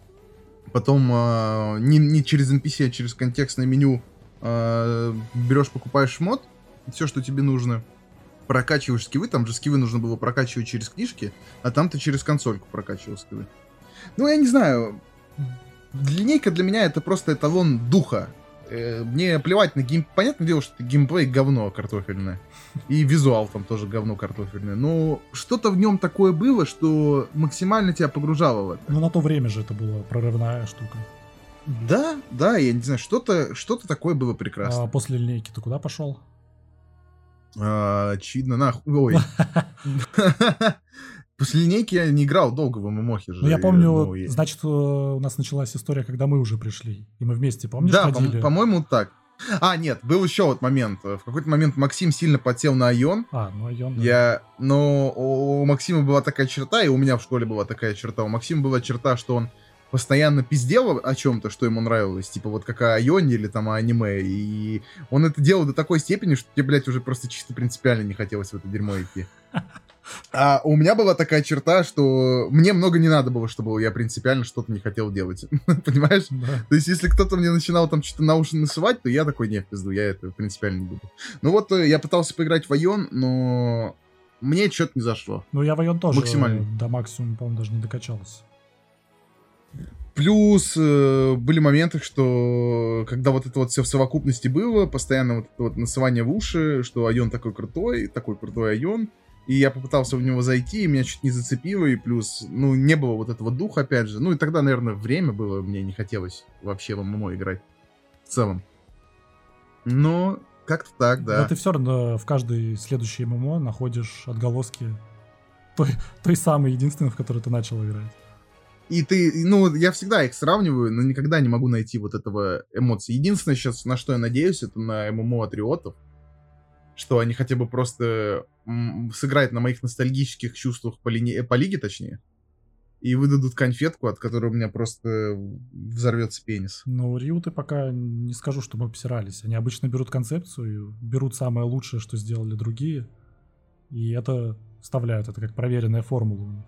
потом э, не, не через NPC, а через контекстное меню э, берешь, покупаешь шмот, все, что тебе нужно, прокачиваешь скиллы, там же скиллы нужно было прокачивать через книжки, а там ты через консольку прокачивал скиллы. Ну, я не знаю, линейка для меня это просто эталон духа. Э, Мне плевать на гейм... Понятное дело, что геймплей говно картофельное. И визуал там тоже говно картофельное. Но что-то в нем такое было, что максимально тебя погружало в это. Ну, на то время же это была прорывная штука. Да, да, я не знаю, что-то что такое было прекрасно. А после линейки ты куда пошел? А, очевидно, нахуй. Ой. После линейки я не играл долго в ММОхе же. Ну, я помню, Ну, и- значит, э, у нас началась история, когда мы уже пришли. И мы вместе, помнишь, да, ходили? по- по-моему, так. А, нет, был еще вот момент. В какой-то момент Максим сильно подсел на Айон. А, ну, Айон, да. Я, но у Максима была такая черта, и у меня в школе была такая черта. У Максима была черта, что он постоянно пиздел о чем-то, что ему нравилось, типа вот как о Айоне или там о аниме, и он это делал до такой степени, что тебе, блядь, уже просто чисто принципиально не хотелось в это дерьмо идти. А у меня была такая черта, что мне много не надо было, чтобы я принципиально что-то не хотел делать. Понимаешь? Да. То есть, если кто-то мне начинал там что-то на уши насывать, то я такой, не, пизду, я это принципиально не буду. Ну вот, э, я пытался поиграть в Айон, но мне что-то не зашло. Ну, я в Айон тоже Максимально. э, до максимума, по-моему, даже не докачался. Плюс э, были моменты, что когда вот это вот все в совокупности было, постоянно вот это вот насывание в уши, что Айон такой крутой, такой крутой Айон, и я попытался в него зайти, и меня чуть не зацепило, и плюс, ну, не было вот этого духа, опять же. Ну, и тогда, наверное, время было, мне не хотелось вообще в ММО играть в целом. Но как-то так, да. Но ты все равно в каждой следующей ММО находишь отголоски той, той самой единственной, в которой ты начал играть. И ты, ну, я всегда их сравниваю, но никогда не могу найти вот этого эмоции. Единственное сейчас, на что я надеюсь, это на ММО Атриотов, что они хотя бы просто сыграют на моих ностальгических чувствах по, лине- по лиге, точнее, и выдадут конфетку, от которой у меня просто взорвется пенис. Но Риу ты пока не скажу, что мы обсирались. Они обычно берут концепцию, берут самое лучшее, что сделали другие, и это вставляют. Это как проверенная формула у них.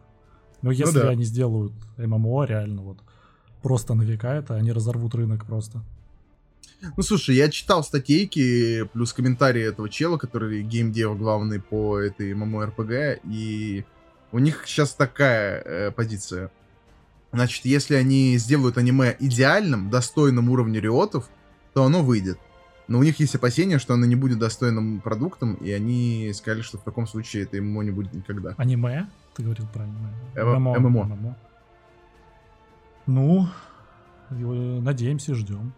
Но если да. они сделают ММО реально вот просто на века это, они разорвут рынок просто. Ну, слушай, я читал статейки, плюс комментарии этого чела, который геймдев главный по этой MMORPG, и у них сейчас такая э, позиция. Значит, если они сделают аниме идеальным, достойным уровня риотов, то оно выйдет. Но у них есть опасения, что оно не будет достойным продуктом, и они сказали, что в таком случае это ММО не будет никогда. Аниме? Ты говорил про аниме. ММО. ММО. ММО. Ну, надеемся, ждем.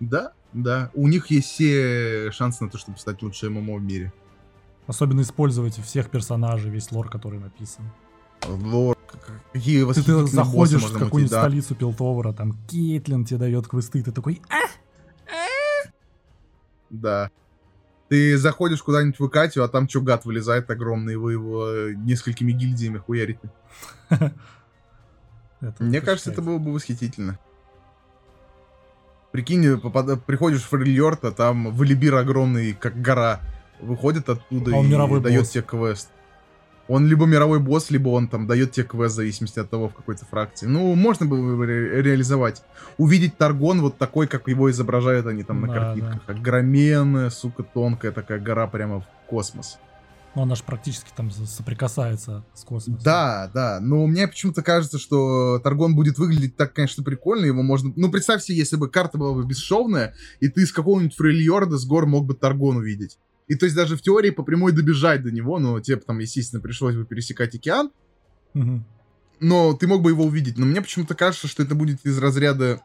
Да, да. У них есть все шансы на то, чтобы стать лучшим ММО в мире. Особенно использовать всех персонажей, весь лор, который написан. Лор, какие ты, ты заходишь в какую-нибудь да. столицу Пилтовара, там Кейтлин тебе дает квесты, ты такой, а? а? Да. Ты заходишь куда-нибудь в Икатию, а там что, гад вылезает огромный, вы его несколькими гильдиями хуярите. Мне кажется, это было бы восхитительно. Прикинь, попад... приходишь в Фрильорт, а там Валибир огромный, как гора, выходит оттуда а и дает босс. тебе квест. Он либо мировой босс, либо он там дает тебе квест в зависимости от того, в какой-то фракции. Ну, можно было бы ре- реализовать. Увидеть Таргон вот такой, как его изображают они там на да, картинках. Да. Огроменная, сука, тонкая такая гора прямо в космос. Ну, она же практически там соприкасается с космосом. Да, да. Но мне почему-то кажется, что Таргон будет выглядеть так, конечно, прикольно. Его можно... Ну, представь себе, если бы карта была бы бесшовная, и ты с какого-нибудь Фрильорда с гор мог бы Таргон увидеть. И то есть даже в теории по прямой добежать до него, но тебе там, естественно, пришлось бы пересекать океан. Угу. Но ты мог бы его увидеть. Но мне почему-то кажется, что это будет из разряда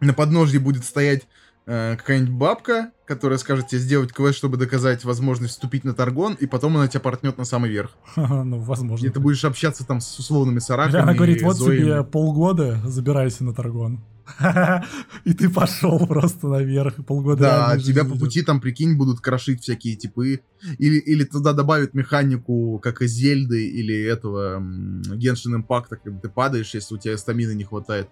на подножье будет стоять э, какая-нибудь бабка, которая скажет тебе сделать квест, чтобы доказать возможность вступить на Таргон, и потом она тебя портнет на самый верх. Ну, возможно. И ты будешь общаться там с условными сараками. Она говорит, вот тебе полгода, забирайся на Таргон. И ты пошел просто наверх, полгода Да, тебя по пути там, прикинь, будут крошить всякие типы. Или, или туда добавят механику, как из Зельды или этого Genshin Impact, когда ты падаешь, если у тебя стамины не хватает.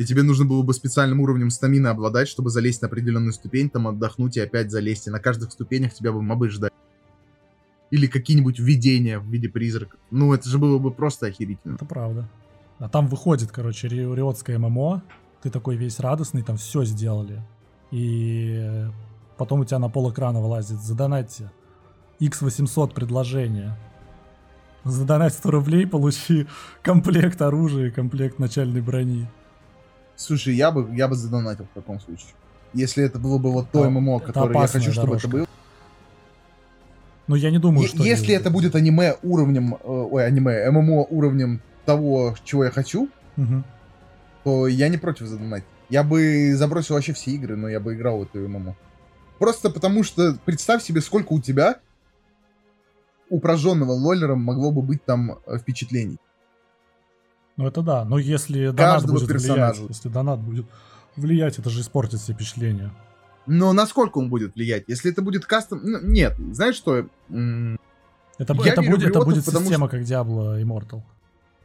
И тебе нужно было бы специальным уровнем стамины обладать, чтобы залезть на определенную ступень, там отдохнуть и опять залезть. И на каждых ступенях тебя бы мобы ждать. Или какие-нибудь видения в виде призрака. Ну, это же было бы просто охерительно. Это правда. А там выходит, короче, риотское ММО, ты такой весь радостный, там все сделали. И потом у тебя на пол экрана вылазит, задонатьте. X800 предложение. Задонать 100 рублей, получи комплект оружия и комплект начальной брони. Слушай, я бы, я бы задонатил в таком случае. Если это было бы вот то ММО, которое я хочу, чтобы дорожка. это было. Но я не думаю, что... Если это будет аниме уровнем... Э, ой, аниме, ММО уровнем того, чего я хочу, угу то я не против задонатить. Я бы забросил вообще все игры, но я бы играл в эту ММО. Просто потому что представь себе, сколько у тебя у прожженного лоллером могло бы быть там э, впечатлений. Ну это да, но если донат будет персонажа. влиять, если донат будет влиять, это же испортит все впечатления. Но насколько он будет влиять? Если это будет кастом... Ну, нет, знаешь что? Это, это, будет, это будет система, что... как Diablo Immortal.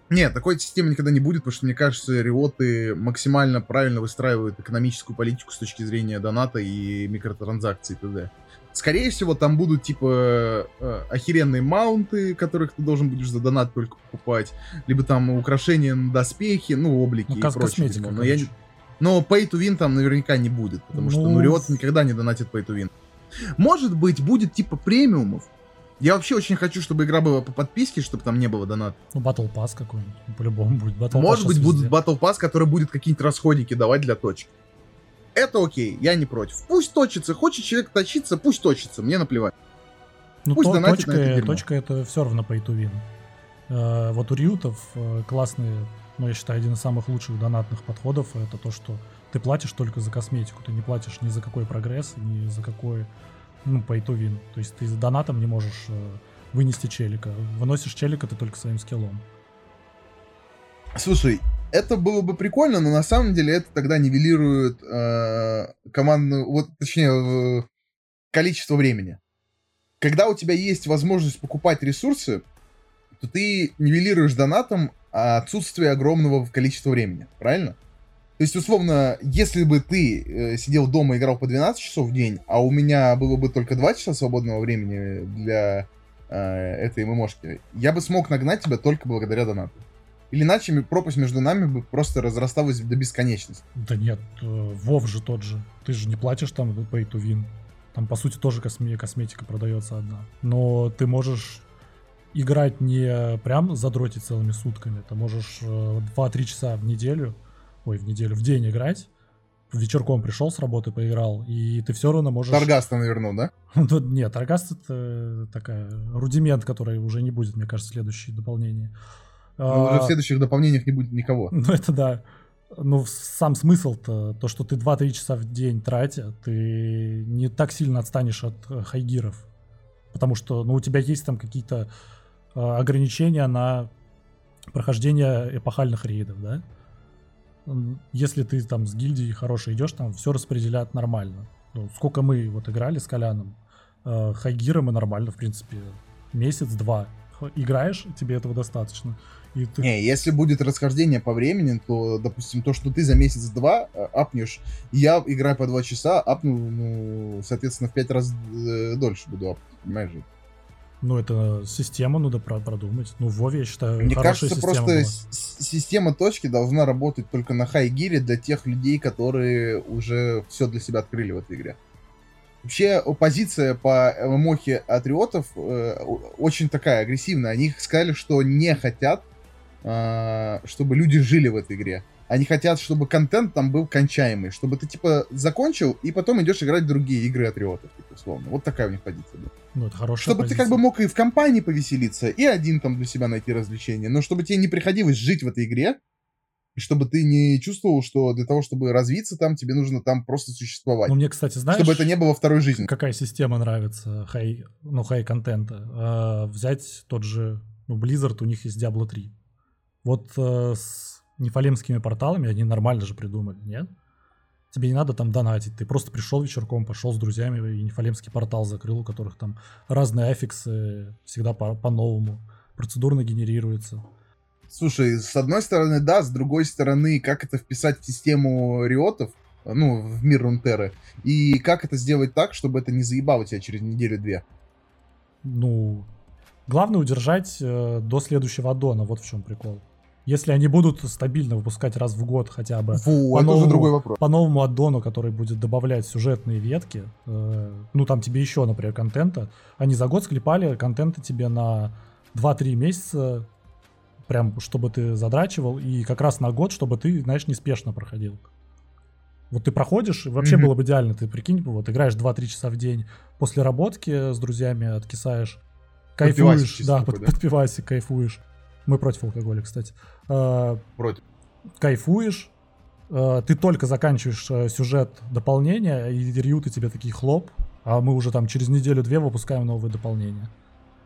Нет, такой системы никогда не будет, потому что, мне кажется, риоты максимально правильно выстраивают экономическую политику с точки зрения доната и микротранзакций и т.д. Скорее всего, там будут, типа, э, охеренные маунты, которых ты должен будешь за донат только покупать, либо там украшения на доспехи, ну, облики ну, и прочее. Косметика, но, я... но pay to win там наверняка не будет, потому ну... что, ну, Риот никогда не донатит pay to win. Может быть, будет, типа, премиумов, я вообще очень хочу, чтобы игра была по подписке, чтобы там не было донат. Ну, Battle Pass какой-нибудь, по-любому будет. Battle Может быть, будет Battle Pass, который будет какие-нибудь расходники давать для точки. Это окей, я не против. Пусть точится, хочет человек точиться, пусть точится, мне наплевать. Ну, пусть то, точка, это точка это все равно pay to win. Э, вот у риутов э, классные, ну, я считаю, один из самых лучших донатных подходов, это то, что ты платишь только за косметику, ты не платишь ни за какой прогресс, ни за какой ну, pay to win. То есть ты донатом не можешь э, вынести челика. Выносишь челика ты только своим скиллом. Слушай, это было бы прикольно, но на самом деле это тогда нивелирует э, командную, вот точнее, э, количество времени. Когда у тебя есть возможность покупать ресурсы, то ты нивелируешь донатом отсутствие огромного количества времени, правильно? То есть, условно, если бы ты э, сидел дома и играл по 12 часов в день, а у меня было бы только 2 часа свободного времени для э, этой ММОшки, я бы смог нагнать тебя только благодаря донату. Или иначе пропасть между нами бы просто разрасталась до бесконечности. Да нет, э, Вов же тот же. Ты же не платишь там pay to win. Там, по сути, тоже косме- косметика продается одна. Но ты можешь играть не прям задротить целыми сутками. Ты можешь 2-3 часа в неделю, ой, в неделю, в день играть, вечерком пришел с работы, поиграл, и ты все равно можешь... Таргаст навернул, да? Ну, нет, Таргаст это такая рудимент, который уже не будет, мне кажется, следующее дополнение. Но уже в а, следующих дополнениях не будет никого. Ну, это да. Ну, сам смысл-то, то, что ты 2-3 часа в день тратя, ты не так сильно отстанешь от э, хайгиров. Потому что, ну, у тебя есть там какие-то э, ограничения на прохождение эпохальных рейдов, да? если ты там с гильдией хорошо идешь, там все распределяют нормально. Ну, сколько мы вот играли с Коляном, э, Хайгира мы нормально, в принципе, месяц-два играешь, тебе этого достаточно. И ты... Не, если будет расхождение по времени, то, допустим, то, что ты за месяц-два э, апнешь, я играю по два часа, апну, ну, соответственно, в пять раз э, дольше буду апнуть, понимаешь? Ну, это система надо продумать. Ну, в Вове, я считаю, Мне кажется, просто система точки должна работать только на хайгире для тех людей, которые уже все для себя открыли в этой игре. Вообще, позиция по ММОхе Атриотов э, очень такая агрессивная. Они сказали, что не хотят, э, чтобы люди жили в этой игре. Они хотят, чтобы контент там был кончаемый, чтобы ты, типа, закончил, и потом идешь играть в другие игры Атриотов, типа, условно. Вот такая у них позиция была. Ну, это хорошая Чтобы позиция. ты как бы мог и в компании повеселиться, и один там для себя найти развлечения, но чтобы тебе не приходилось жить в этой игре, и чтобы ты не чувствовал, что для того, чтобы развиться там, тебе нужно там просто существовать. Ну, мне, кстати, знаешь... Чтобы это не было второй жизни. Какая система нравится хай, ну, хай-контента? А, взять тот же, ну, Blizzard, у них есть Diablo 3. Вот а, с нефалемскими порталами они нормально же придумали, нет? Тебе не надо там донатить, ты просто пришел вечерком, пошел с друзьями и нефалемский портал закрыл, у которых там разные аффиксы всегда по- по-новому, процедурно генерируются. Слушай, с одной стороны, да, с другой стороны, как это вписать в систему риотов, ну, в мир Рунтеры, и как это сделать так, чтобы это не заебало тебя через неделю-две? Ну, главное удержать э, до следующего аддона, вот в чем прикол. Если они будут стабильно выпускать раз в год хотя бы Фу, по, это новому, уже другой вопрос. по новому аддону, который будет добавлять сюжетные ветки, э, ну там тебе еще, например, контента, они за год склепали контента тебе на 2-3 месяца, прям чтобы ты задрачивал, и как раз на год, чтобы ты, знаешь, неспешно проходил. Вот ты проходишь, вообще mm-hmm. было бы идеально, ты прикинь, вот играешь 2-3 часа в день после работки с друзьями, откисаешь, кайфуешь, да, под, да, под пивасик кайфуешь. Мы против алкоголя, кстати. А, против. Кайфуешь, а, ты только заканчиваешь э, сюжет дополнения, и рьюты тебе такие хлоп, а мы уже там через неделю-две выпускаем новые дополнения.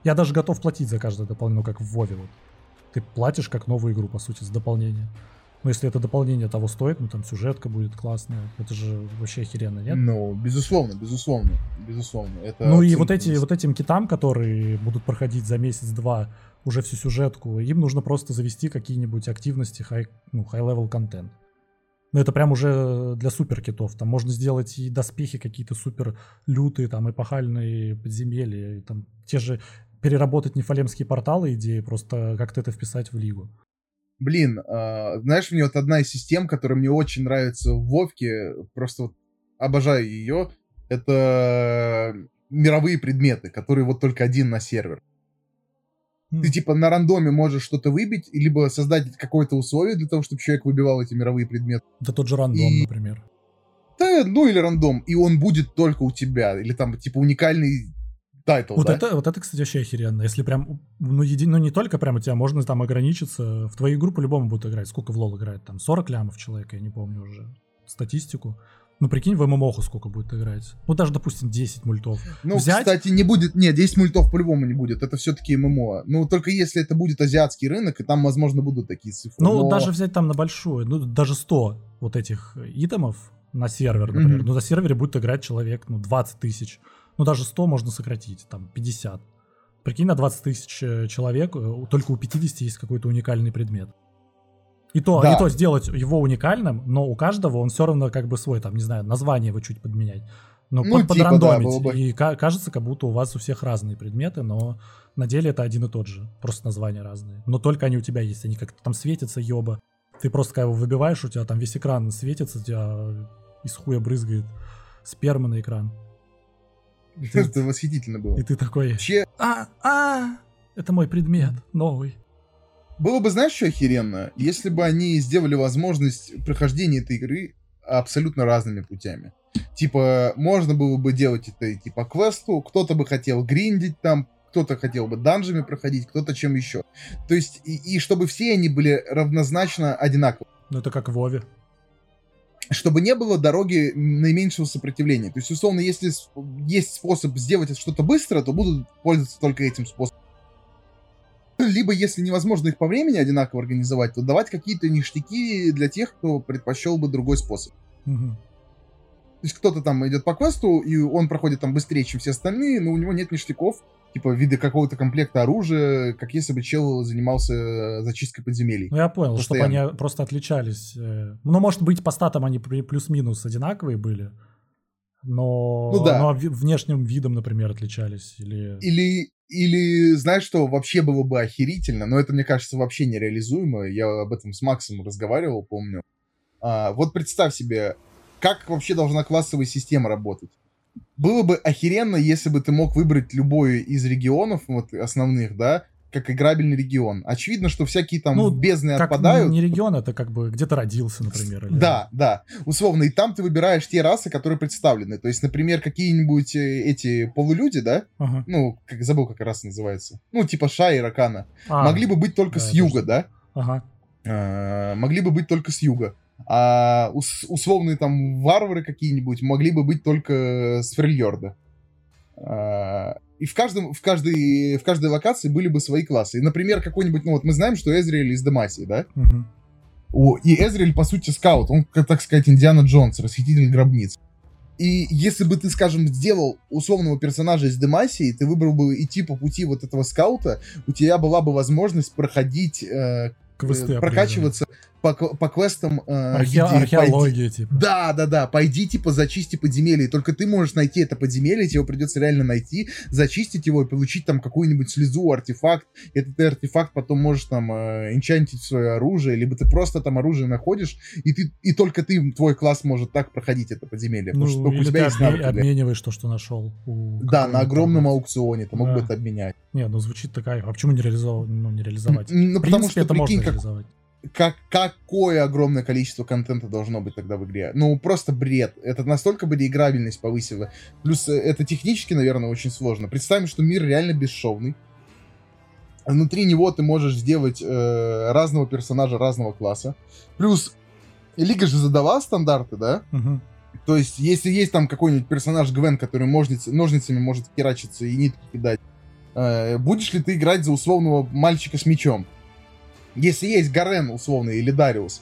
Я даже готов платить за каждое дополнение, ну как в Вове вот. Ты платишь как новую игру, по сути, за дополнение. Но если это дополнение того стоит, ну там сюжетка будет классная, это же вообще охеренно, нет? Ну, безусловно, безусловно, безусловно. Это ну и вот эти, вот этим китам, которые будут проходить за месяц-два уже всю сюжетку, им нужно просто завести какие-нибудь активности, high, ну, high-level контент. Но это прям уже для супер китов. Там можно сделать и доспехи какие-то супер лютые, там эпохальные подземелья, и там те же переработать нефалемские порталы идеи, просто как-то это вписать в лигу. Блин, э, знаешь, мне вот одна из систем, которая мне очень нравится в Вовке, просто вот обожаю ее, это мировые предметы, которые вот только один на сервер. Mm. Ты типа на рандоме можешь что-то выбить, либо создать какое-то условие для того, чтобы человек выбивал эти мировые предметы. Да тот же рандом, и... например. Да, ну или рандом, и он будет только у тебя, или там типа уникальный title, вот да? Это, вот это, кстати, вообще охеренно. Если прям, ну, еди, ну не только прям у тебя, можно там ограничиться. В твою игру по-любому будут играть. Сколько в лол играет? Там 40 лямов человека, я не помню уже статистику. Ну, прикинь, в ММОху сколько будет играть. Ну, даже, допустим, 10 мультов. Ну, Взять... кстати, не будет... Нет, 10 мультов по-любому не будет. Это все-таки MMO. Ну, только если это будет азиатский рынок, и там, возможно, будут такие цифры. Ну, но... даже взять там на большую, ну, даже 100 вот этих итемов на сервер, например. Mm-hmm. Ну, на сервере будет играть человек, ну, 20 тысяч. Ну, даже 100 можно сократить, там, 50. Прикинь, на 20 тысяч э, человек э, только у 50 есть какой-то уникальный предмет. И то, да. и то сделать его уникальным, но у каждого он все равно как бы свой, там, не знаю, название его чуть подменять. Ну, Ну, под, типа, да, подрандомить. было бы. И ка- кажется, как будто у вас у всех разные предметы, но на деле это один и тот же. Просто названия разные. Но только они у тебя есть. Они как-то там светятся, ёба. Ты просто когда его выбиваешь, у тебя там весь экран светится, у тебя из хуя брызгает сперма на экран. Ты, Это восхитительно было. и ты такой, Вообще, а, а, это мой предмет новый. Было бы, знаешь, что охеренно? Если бы они сделали возможность прохождения этой игры абсолютно разными путями. Типа, можно было бы делать это и типа квесту, кто-то бы хотел гриндить там, кто-то хотел бы данжами проходить, кто-то чем еще. То есть, и, и чтобы все они были равнозначно одинаковы. Ну это как в Вове. Чтобы не было дороги наименьшего сопротивления. То есть, условно, если есть способ сделать что-то быстро, то будут пользоваться только этим способом. Либо, если невозможно их по времени одинаково организовать, то давать какие-то ништяки для тех, кто предпочел бы другой способ. Мгм. То есть кто-то там идет по квесту, и он проходит там быстрее, чем все остальные, но у него нет ништяков, типа вида какого-то комплекта оружия, как если бы чел занимался э, зачисткой подземелий. Ну, я понял, чтобы они просто отличались. э, Ну, может быть, по статам они плюс-минус одинаковые были, но, Ну да. но внешним видом, например, отличались. Или... Или, или, знаешь что, вообще было бы охерительно, но это, мне кажется, вообще нереализуемо. Я об этом с Максом разговаривал, помню. А, вот представь себе, как вообще должна классовая система работать. Было бы охеренно, если бы ты мог выбрать любой из регионов, вот основных, да, как играбельный регион. Очевидно, что всякие там Ну, бездны Как отпадают. не регион, это как бы где-то родился, например. или- Да, да. Условно, и там ты выбираешь те расы, которые представлены. То есть, например, какие-нибудь э, эти полулюди, да? Ага. Ну, как забыл, как раса называется. Ну, типа Ша и Ракана. А, могли бы быть только да, с юга, тоже да? Ага. А, могли бы быть только с юга. А ус- условные там варвары какие-нибудь могли бы быть только с Фрильорда. А, и в, каждом, в, каждой, в каждой локации были бы свои классы. И, например, какой-нибудь, ну вот мы знаем, что Эзриэль из Демасии, да? Мгм. О, и Эзриэль, по сути, скаут. Он, как так сказать, Индиана Джонс, расхититель гробниц. И если бы ты, скажем, сделал условного персонажа из Демасии, ты выбрал бы идти по пути вот этого скаута, у тебя была бы возможность проходить, э, Квесты э, прокачиваться по, по квестам. э. Архе- где пойди- Археология, типа. Да, да, да, пойди, типа, зачисти подземелье. Только ты можешь найти это подземелье, тебе его придется реально найти, зачистить его и получить там какую-нибудь слезу, артефакт. Этот ты артефакт потом можешь там э, энчантить свое оружие, либо ты просто там оружие находишь, и ты и только ты, твой класс может так проходить это подземелье. потому что Ну, у тебя ты есть навыки обмениваешь то, что нашел. Да, на огромном торговца. аукционе, ты мог Да. бы это обменять. Не, ну звучит такая. А почему не, реализовать? ну, не реализовать? Ну, В потому принципе, что, это можно прикинь, как, реализовать. как, какое огромное количество контента должно быть тогда в игре. Ну, просто бред. Это настолько бы играбельность повысила. Плюс э, это технически, наверное, очень сложно. Представим, что мир реально бесшовный. Внутри него ты можешь сделать э, разного персонажа разного класса. Плюс Лига же задала стандарты, да? Мгм. То есть, если есть там какой-нибудь персонаж Гвен, который ножниц- ножницами может херачиться и нитки кидать, э, будешь ли ты играть за условного мальчика с мечом? Если есть Гарен условный или Дариус,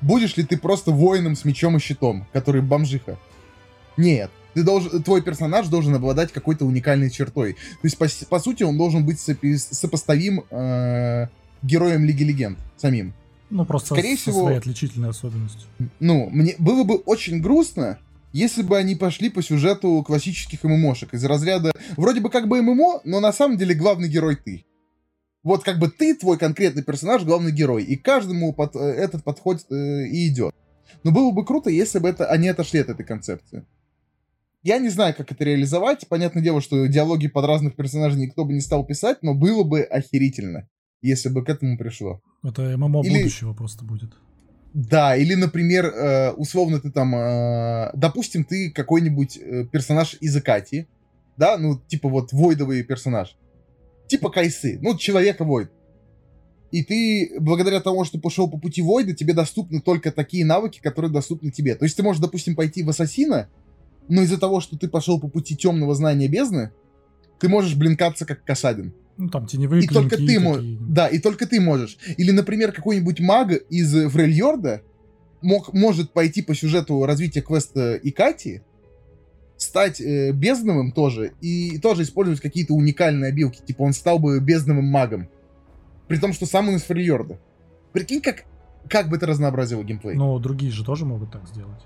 будешь ли ты просто воином с мечом и щитом, который бомжиха? Нет. Ты должен, твой персонаж должен обладать какой-то уникальной чертой. То есть, по, по сути, он должен быть сопи- сопоставим э, героем Лиги Легенд самим. Ну, просто Скорее со всего- своей отличительной особенностью. Ну, мне было бы очень грустно, если бы они пошли по сюжету классических ММОшек из разряда вроде бы как бы ММО, но на самом деле главный герой ты. Вот как бы ты, твой конкретный персонаж, главный герой, и каждому под, э, этот подход э, и идет. Но было бы круто, если бы это, они отошли от этой концепции. Я не знаю, как это реализовать. Понятное дело, что диалоги под разных персонажей никто бы не стал писать, но было бы охерительно, если бы к этому пришло. Это ММО Или- будущего просто будет. Да, или, например, э, условно ты там, э, допустим, ты какой-нибудь персонаж из Акати, да, ну, типа вот войдовый персонаж, типа Кайсы, ну, человека-войд. И ты, благодаря тому, что пошел по пути Войда, тебе доступны только такие навыки, которые доступны тебе. То есть ты можешь, допустим, пойти в Ассасина, но из-за того, что ты пошел по пути темного знания бездны, ты можешь блинкаться как Касадин. Ну, там теневые И только ты можешь. Да, и только ты можешь. Или, например, какой-нибудь маг из Фрельорда мог, может пойти по сюжету развития квеста Икати, стать э, бездновым тоже, и тоже использовать какие-то уникальные обилки. Типа он стал бы бездновым магом. При том, что сам он из Фрельорда. Прикинь, как, как бы это разнообразило геймплей. Но другие же тоже могут так сделать.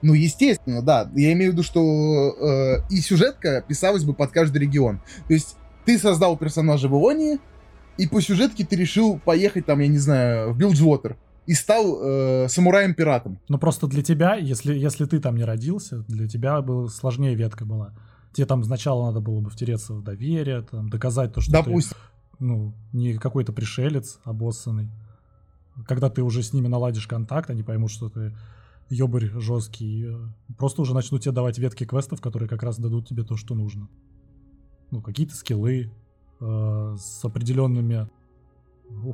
Ну, естественно, да. Я имею в виду, что э, и сюжетка писалась бы под каждый регион. То есть ты создал персонажа в Ионии, и по сюжетке ты решил поехать там, я не знаю, в Билджвотер и стал э, самураем-пиратом. Ну просто для тебя, если, если ты там не родился, для тебя была сложнее ветка была. Тебе там сначала надо было бы втереться в доверие, там, доказать то, что Допустим. ты ну, не какой-то пришелец обоссанный. Когда ты уже с ними наладишь контакт, они поймут, что ты ёбарь жесткий. э, Просто уже начнут тебе давать ветки квестов, которые как раз дадут тебе то, что нужно. Ну, какие-то скиллы э, с определенными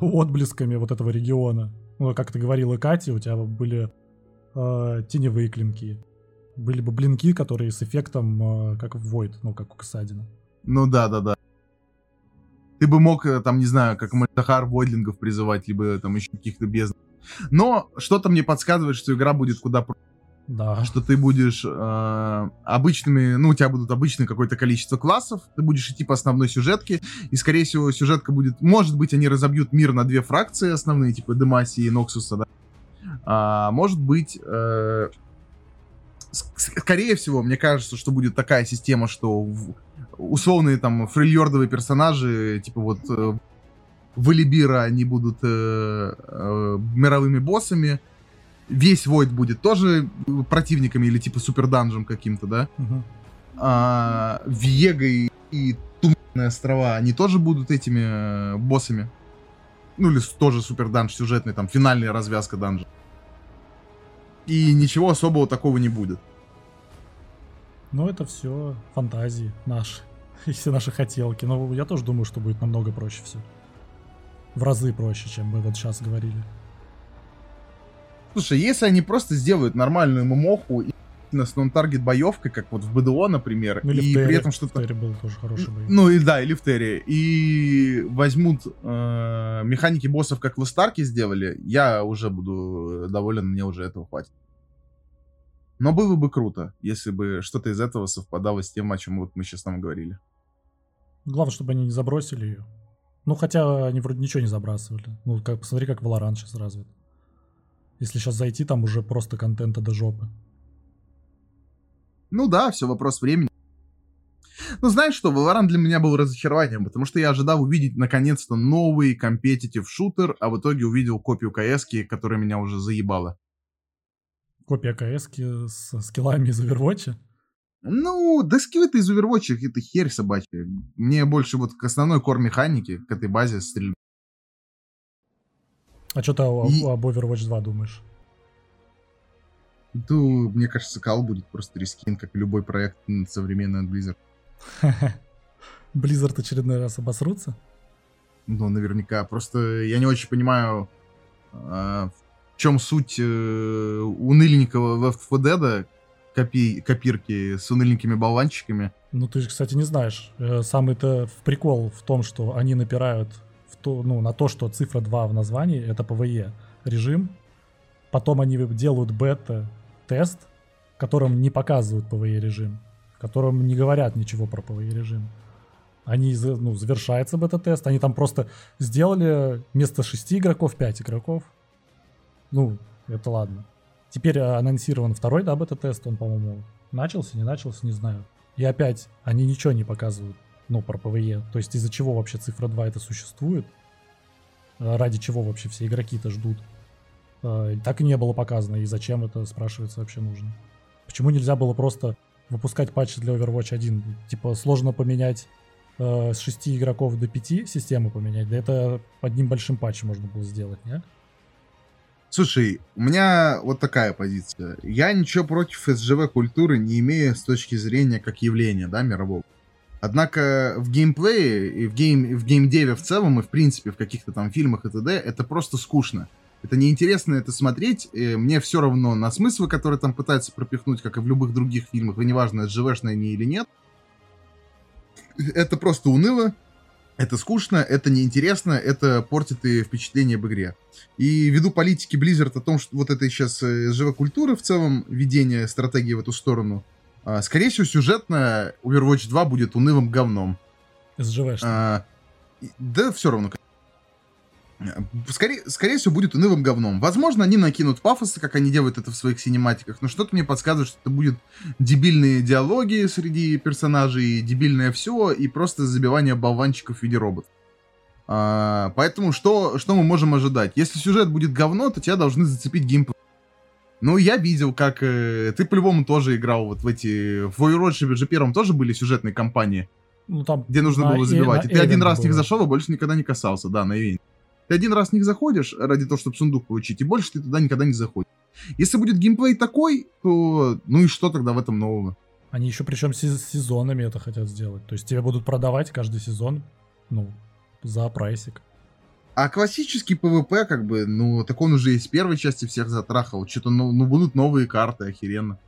отблесками вот этого региона. Ну, как ты говорила, Катя, у тебя были э, теневые клинки. Были бы блинки, которые с эффектом, э, как в Void, ну, как у Касадина. Ну да, да, да. Ты бы мог, э, там, не знаю, как Мальтахар Войдлингов призывать, либо там еще каких-то бездн. Но что-то мне подсказывает, что игра будет куда проще. Да. Что ты будешь э, обычными, ну, у тебя будут обычное какое-то количество классов, ты будешь идти по основной сюжетке, и, скорее всего, сюжетка будет... Может быть, они разобьют мир на две фракции основные, типа Демаси и Ноксуса, да? А, может быть... Э, скорее всего, мне кажется, что будет такая система, что условные там фрильордовые персонажи, типа вот э, Валибира, они будут э, э, мировыми боссами. Весь Войд будет тоже противниками или типа супер данжем каким-то, да? Мгм. А, Вьега и, и Туманные острова, они тоже будут этими э, боссами. Ну или тоже супер данж сюжетный, там финальная развязка данжа. И ничего особого такого не будет. Ну, это все фантазии наши. И все наши хотелки. Но я тоже думаю, что будет намного проще все. В разы проще, чем мы вот сейчас говорили. Слушай, если они просто сделают нормальную мумоху и с нон-таргет боевкой, как вот в БДО, например, Ну, и в при этом В что-то... Терре был тоже хороший бой. Ну и да, или в Терре. И возьмут э, механики боссов, как в Старке сделали, я уже буду доволен, мне уже этого хватит. Но было бы круто, если бы что-то из этого совпадало с тем, о чем вот мы сейчас там говорили. Главное, чтобы они не забросили ее. Ну, хотя они вроде ничего не забрасывали. Ну, как, посмотри, как Valorant сейчас развит. Если сейчас зайти, там уже просто контента до жопы. Ну да, все вопрос времени. Ну знаешь что, Valorant для меня был разочарованием, потому что я ожидал увидеть наконец-то новый компетитив шутер, а в итоге увидел копию кс которая меня уже заебала. Копия кс с скиллами из Overwatch. Ну, да скиллы-то из Overwatch, это херь собачья. Мне больше вот к основной кор-механике, к этой базе стрельбы. А что ты И- об Overwatch 2 думаешь? Ну, мне кажется, Кал будет просто рискин, как и любой проект современный от Blizzard. Blizzard очередной раз обосрутся? Ну, наверняка. Просто я не очень понимаю, а, в чем суть э, уныльненького Left 4 Dead, копи- копирки с уныльненькими болванчиками. Ну, ты же, кстати, не знаешь. Э, Самый-то в прикол в том, что они напирают в то, ну, на то, что цифра 2 в названии — это PvE режим. Потом они делают бета-тест, в котором не показывают PvE режим, в котором не говорят ничего про PvE режим. Они, ну, завершается бета-тест, они там просто сделали вместо 6 игроков 5 игроков. Ну, это ладно. Теперь э, анонсирован второй, да, бета-тест, он, по-моему, начался, не начался, не знаю. И опять, они ничего не показывают, ну, про PvE. То есть из-за чего вообще цифра 2 это существует? Э, Ради чего вообще все игроки-то ждут? Э, Так и не было показано, и зачем это, спрашивается, вообще нужно? Почему нельзя было просто выпускать патчи для Overwatch 1? Типа, сложно поменять э, с 6 игроков до 5 систему поменять, да это одним большим патчем можно было сделать, не? Слушай, у меня вот такая позиция. Я ничего против СЖВ-культуры не имею с точки зрения как явления, да, мирового. Однако в геймплее и в, гейм, в геймдеве в целом, и в принципе в каких-то там фильмах и т.д. это просто скучно. Это неинтересно это смотреть. мне все равно на смыслы, которые там пытаются пропихнуть, как и в любых других фильмах, и неважно, СЖВшные они или нет. Это просто уныло, это скучно, это неинтересно, это портит и впечатление об игре. И ввиду политики Blizzard о том, что вот этой сейчас живой культуры в целом, ведение стратегии в эту сторону, скорее всего, сюжетно Overwatch 2 будет унылым говном. Что А, да, все равно. Скорее, скорее всего, будет унылым говном. Возможно, они накинут пафоса, как они делают это в своих синематиках, но что-то мне подсказывает, что это будет дебильные диалоги среди персонажей, дебильное все и просто забивание болванчиков в виде роботов. А, поэтому что, что мы можем ожидать? Если сюжет будет говно, то тебя должны зацепить геймплей. Ну, я видел, как... Э, ты по-любому тоже играл вот в эти... В Overwatch же первом тоже были сюжетные кампании, Ну, там где нужно было забивать. на И ты один раз в них было. зашел, а больше никогда не касался, да, на Эвен. Ты один раз в них заходишь ради того, чтобы сундук получить, и больше ты туда никогда не заходишь. Если будет геймплей такой, то ну и что тогда в этом нового? Они еще причем се- сезонами это хотят сделать. То есть тебе будут продавать каждый сезон, ну, за прайсик. А классический PvP, как бы, ну, так он уже из первой части всех затрахал. Что-то, ну, ну, будут новые карты, охеренно.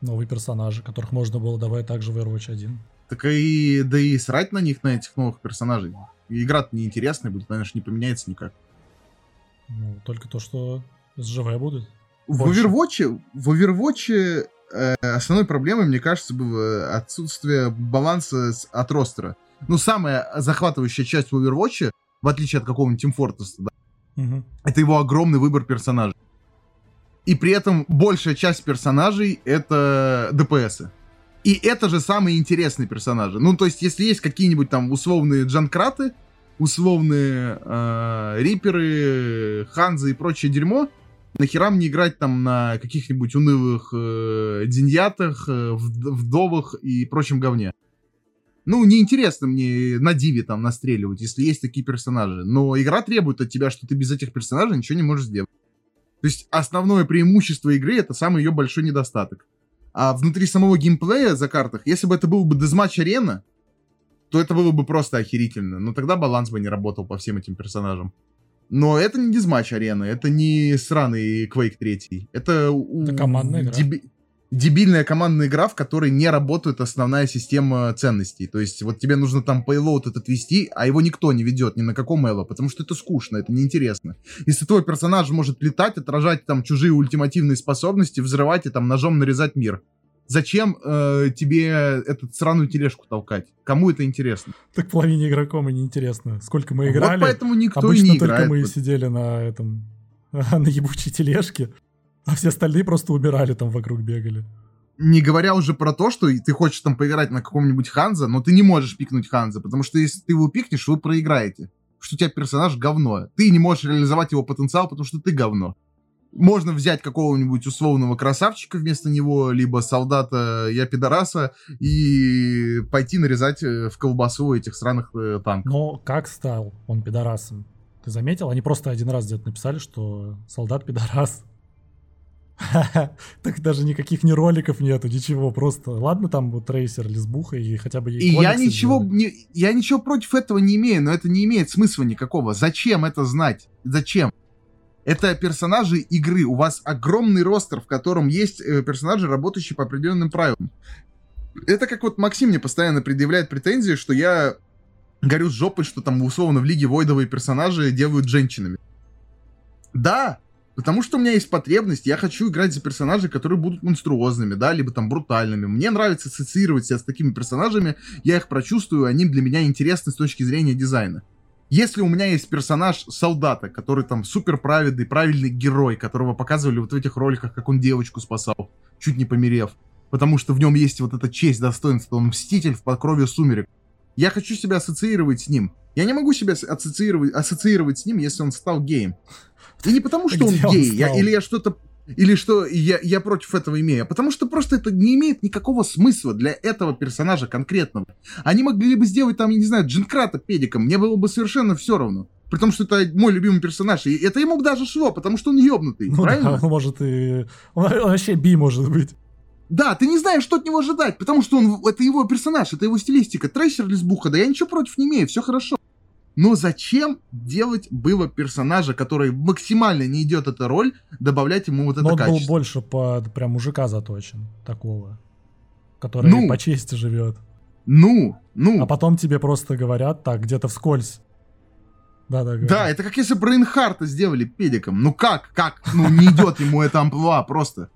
Новые персонажи, которых можно было давать также в Overwatch 1. Так и, да и срать на них, на этих новых персонажей. Игра-то неинтересная будет, конечно, не поменяется никак. Ну, только то, что СЖВ будет. В Больше. Overwatch, в Overwatch э, основной проблемой, мне кажется, было отсутствие баланса с- от ростера. Ну, самая захватывающая часть в Overwatch, в отличие от какого-нибудь Team Fortress, да, Мгм. это его огромный выбор персонажей. И при этом большая часть персонажей это ДПСы. И это же самые интересные персонажи. Ну, то есть, если есть какие-нибудь там условные джанкраты, условные э, риперы, ханзы и прочее дерьмо, нахера мне играть там на каких-нибудь унылых э, деньятах, э, вд- вдовах и прочем говне. Ну, неинтересно мне на диве там настреливать, если есть такие персонажи. Но игра требует от тебя, что ты без этих персонажей ничего не можешь сделать. То есть основное преимущество игры это самый ее большой недостаток. А внутри самого геймплея за картах, если бы это был бы дезматч арена, то это было бы просто охерительно. Но тогда баланс бы не работал по всем этим персонажам. Но это не дизматч арена, это не сраный Quake 3. Это, Это командная игра. деби- дебильная командная игра, в которой не работает основная система ценностей. То есть вот тебе нужно там пейлоуд этот вести, а его никто не ведет ни на каком эло, потому что это скучно, это неинтересно. Если твой персонаж может летать, отражать там чужие ультимативные способности, взрывать и там ножом нарезать мир. Зачем э, тебе эту сраную тележку толкать? Кому это интересно? Так половине игрокам и неинтересно. Сколько мы Вот играли, поэтому никто и обычно не только играет. мы и Вот. сидели на этом, на ебучей тележке, а все остальные просто умирали там вокруг бегали. Не говоря уже про то, что ты хочешь там поиграть на каком-нибудь Ханза, но ты не можешь пикнуть Ханза, потому что если ты его пикнешь, вы проиграете. Что у тебя персонаж говно. Ты не можешь реализовать его потенциал, потому что ты говно. Можно взять какого-нибудь условного красавчика вместо него, либо солдата я пидораса, и пойти нарезать э, в колбасу этих сраных э, танков. Но как стал он пидорасом? Ты заметил? Они просто один раз где-то написали, что солдат пидорас. Так даже никаких ни роликов нету, ничего, просто. Ладно, там вот трейсер, лесбуха и хотя бы ей И я ничего, не, я ничего против этого не имею, но это не имеет смысла никакого. Зачем это знать? Зачем? Это персонажи игры. У вас огромный ростер, в котором есть э, персонажи, работающие по определенным правилам. Это как вот Максим мне постоянно предъявляет претензии, что я горю с жопой, что там условно в Лиге Войдовые персонажи делают женщинами. Да, потому что у меня есть потребность, я хочу играть за персонажей, которые будут монструозными, да, либо там брутальными. Мне нравится ассоциировать себя с такими персонажами, я их прочувствую, они для меня интересны с точки зрения дизайна. Если у меня есть персонаж солдата, который там супер праведный, правильный герой, которого показывали вот в этих роликах, как он девочку спасал, чуть не померев, потому что в нем есть вот эта честь, достоинство, он мститель в покрове сумерек. Я хочу себя ассоциировать с ним. Я не могу себя ассоциировать, ассоциировать с ним, если он стал геем. И не потому, что он Где он гей, я- или я что-то или что я, я против этого имею, а потому что просто это не имеет никакого смысла для этого персонажа конкретного. Они могли бы сделать там, я не знаю, Джинкрата педиком, мне было бы совершенно все равно. При том, что это мой любимый персонаж, и это ему бы даже шло, потому что он ёбнутый, Ну правильно? да, он может и... Он, он вообще би может быть. Да, ты не знаешь, что от него ожидать, потому что он, это его персонаж, это его стилистика. Трейсер лесбуха, да я ничего против не имею, все хорошо. Но зачем делать было персонажа, который максимально не идет эта роль, добавлять ему вот это Но он был качество? больше под прям мужика заточен, такого. Который Ну. по чести живет. Ну, ну. А потом тебе просто говорят так, где-то вскользь. Да, да, Да, это как если бы Рейнхарта сделали педиком. Ну как, как? Ну не идет ему это амплуа просто.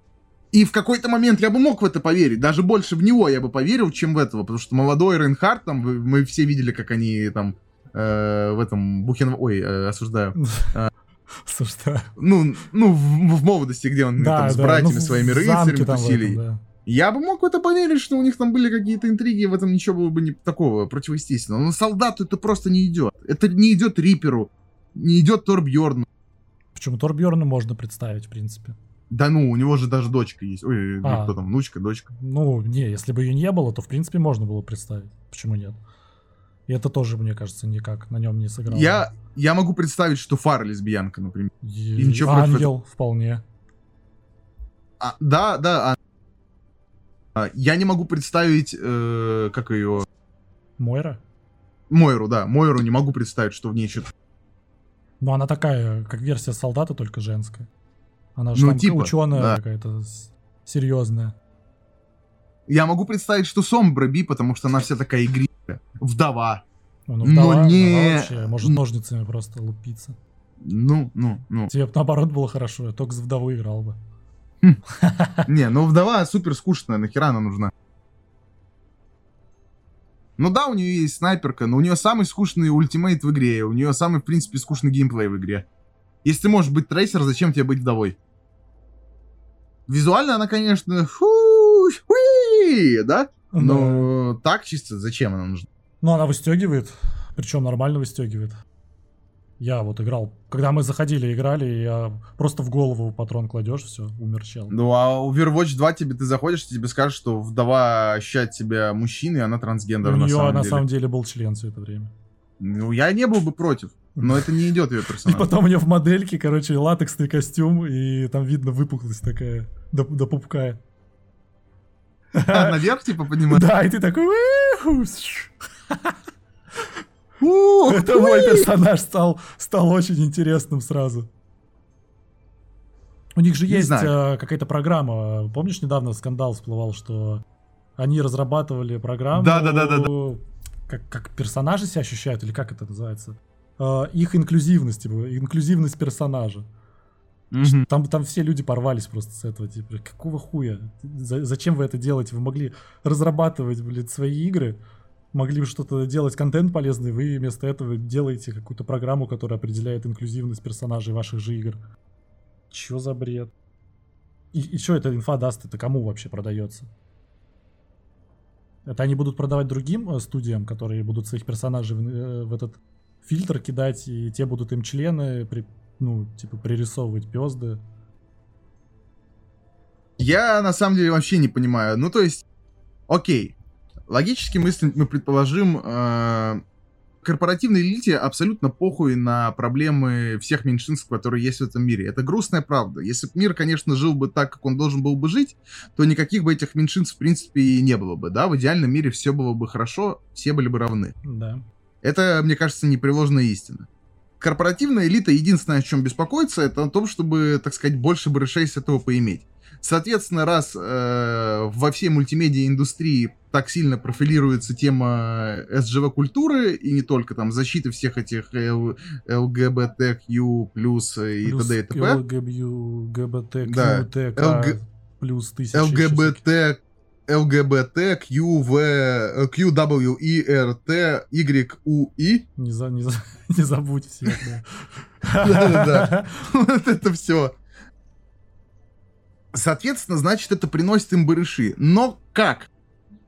И в какой-то момент я бы мог в это поверить. Даже больше в него я бы поверил, чем в этого. Потому что молодой Рейнхард, там, мы все видели, как они там э, в этом Бухен... Ой, э, осуждаю. Осуждаю. Ну, ну в, в молодости, где он да, там, с да, братьями ну, своими рыцарями тусили. Да. Я бы мог в это поверить, что у них там были какие-то интриги, в этом ничего было бы не такого противоестественного. Но солдату это просто не идет. Это не идет Риперу, не идет Торбьорну. Почему Торбьорну можно представить, в принципе? Да ну, у него же даже дочка есть. Ой, ну, а, кто там, внучка, дочка. Ну, не, если бы ее не было, то, в принципе, можно было представить. Почему нет? И это тоже, мне кажется, никак на нем не сыграло. Я, я могу представить, что Фара лесбиянка, например. И, и ничего Ангел, этого... вполне. А, да, да. А... А, я не могу представить, э, как ее... Мойра? Мойру, да. Мойру не могу представить, что в ней что-то... Ну, она такая, как версия солдата, только женская. Она же ну, там типа, ученая да. какая-то серьезная. Я могу представить, что Сомбра Би, потому что она вся такая игривая. Вдова. Ну, вдова, Но не... Вдова вообще, может ножницами просто лупиться. Ну, ну, ну. Тебе бы наоборот было хорошо, я только с вдовой играл бы. Хм. Не, ну вдова супер скучная, нахера она нужна? Ну да, у нее есть снайперка, но у нее самый скучный ультимейт в игре, у нее самый, в принципе, скучный геймплей в игре. Если ты можешь быть трейсер, зачем тебе быть вдовой? Визуально она, конечно, фу, фуи, да? Но да. так чисто зачем она нужна? Ну, она выстегивает, причем нормально выстегивает. Я вот играл, когда мы заходили, играли, я просто в голову патрон кладешь, все, умер чел. Ну, а Overwatch 2 тебе ты заходишь, тебе скажут, что вдова ощущает себя мужчиной, она трансгендер У на нее самом на деле. самом деле был член все это время. Ну, я не был бы против. Но это не идет ее персонаж. И потом у нее в модельке, короче, латексный костюм, и там видно выпуклость такая до, до пупка. А, наверх, типа, поднимать? Да, и ты такой... Это мой персонаж стал, стал очень интересным сразу. У них же не есть э, какая-то программа. Помнишь, недавно скандал всплывал, что они разрабатывали программу. Да, да, да, да. Как, как персонажи себя ощущают, или как это называется? Э, их инклюзивность, типа, инклюзивность персонажа. Mm-hmm. Там, там все люди порвались просто с этого, типа, какого хуя? За, зачем вы это делаете? Вы могли разрабатывать, блин, свои игры, могли бы что-то делать, контент полезный, вы вместо этого делаете какую-то программу, которая определяет инклюзивность персонажей ваших же игр. Чё за бред? И, и что эта инфа даст? Это кому вообще продается? Это они будут продавать другим э, студиям, которые будут своих персонажей в, э, в этот фильтр кидать, и те будут им члены, при, ну, типа, пририсовывать пезды. Я на самом деле вообще не понимаю. Ну, то есть, окей, Логически мысль мы предположим, э, корпоративной элите абсолютно похуй на проблемы всех меньшинств, которые есть в этом мире. Это грустная правда. Если бы мир, конечно, жил бы так, как он должен был бы жить, то никаких бы этих меньшинств, в принципе, и не было бы, да? В идеальном мире все было бы хорошо, все были бы равны. Да. Это, мне кажется, непреложная истина. Корпоративная элита единственное, о чем беспокоится, это о том, чтобы, так сказать, больше барышей с этого поиметь. Соответственно, раз э, во всей мультимедиа индустрии так сильно профилируется тема СЖВ-культуры, и не только там защиты всех этих ЛГБТК+, плюс и т.д. и т.п. ЛГБТ, да. ЛГ... плюс тысячи. ЛГБТ, ЛГБТ, КВ, QWERT, YUI. Не, за, не, за, не забудь всех, да. Да-да-да. Вот это все. Соответственно, значит, это приносит им барыши. Но как?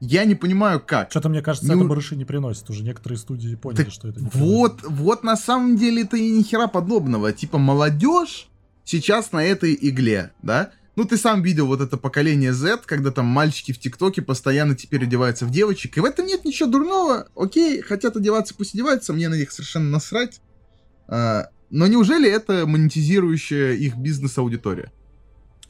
Я не понимаю, как. Что-то, мне кажется, не... это барыши не приносит. Уже некоторые студии поняли, так что это не Вот, приносит. вот на самом деле это и ни хера подобного. Типа молодежь сейчас на этой игле, да? Ну, ты сам видел вот это поколение Z, когда там мальчики в ТикТоке постоянно теперь одеваются в девочек. И в этом нет ничего дурного. Окей, хотят одеваться, пусть одеваются, мне на них совершенно насрать. А, но неужели это монетизирующая их бизнес-аудитория?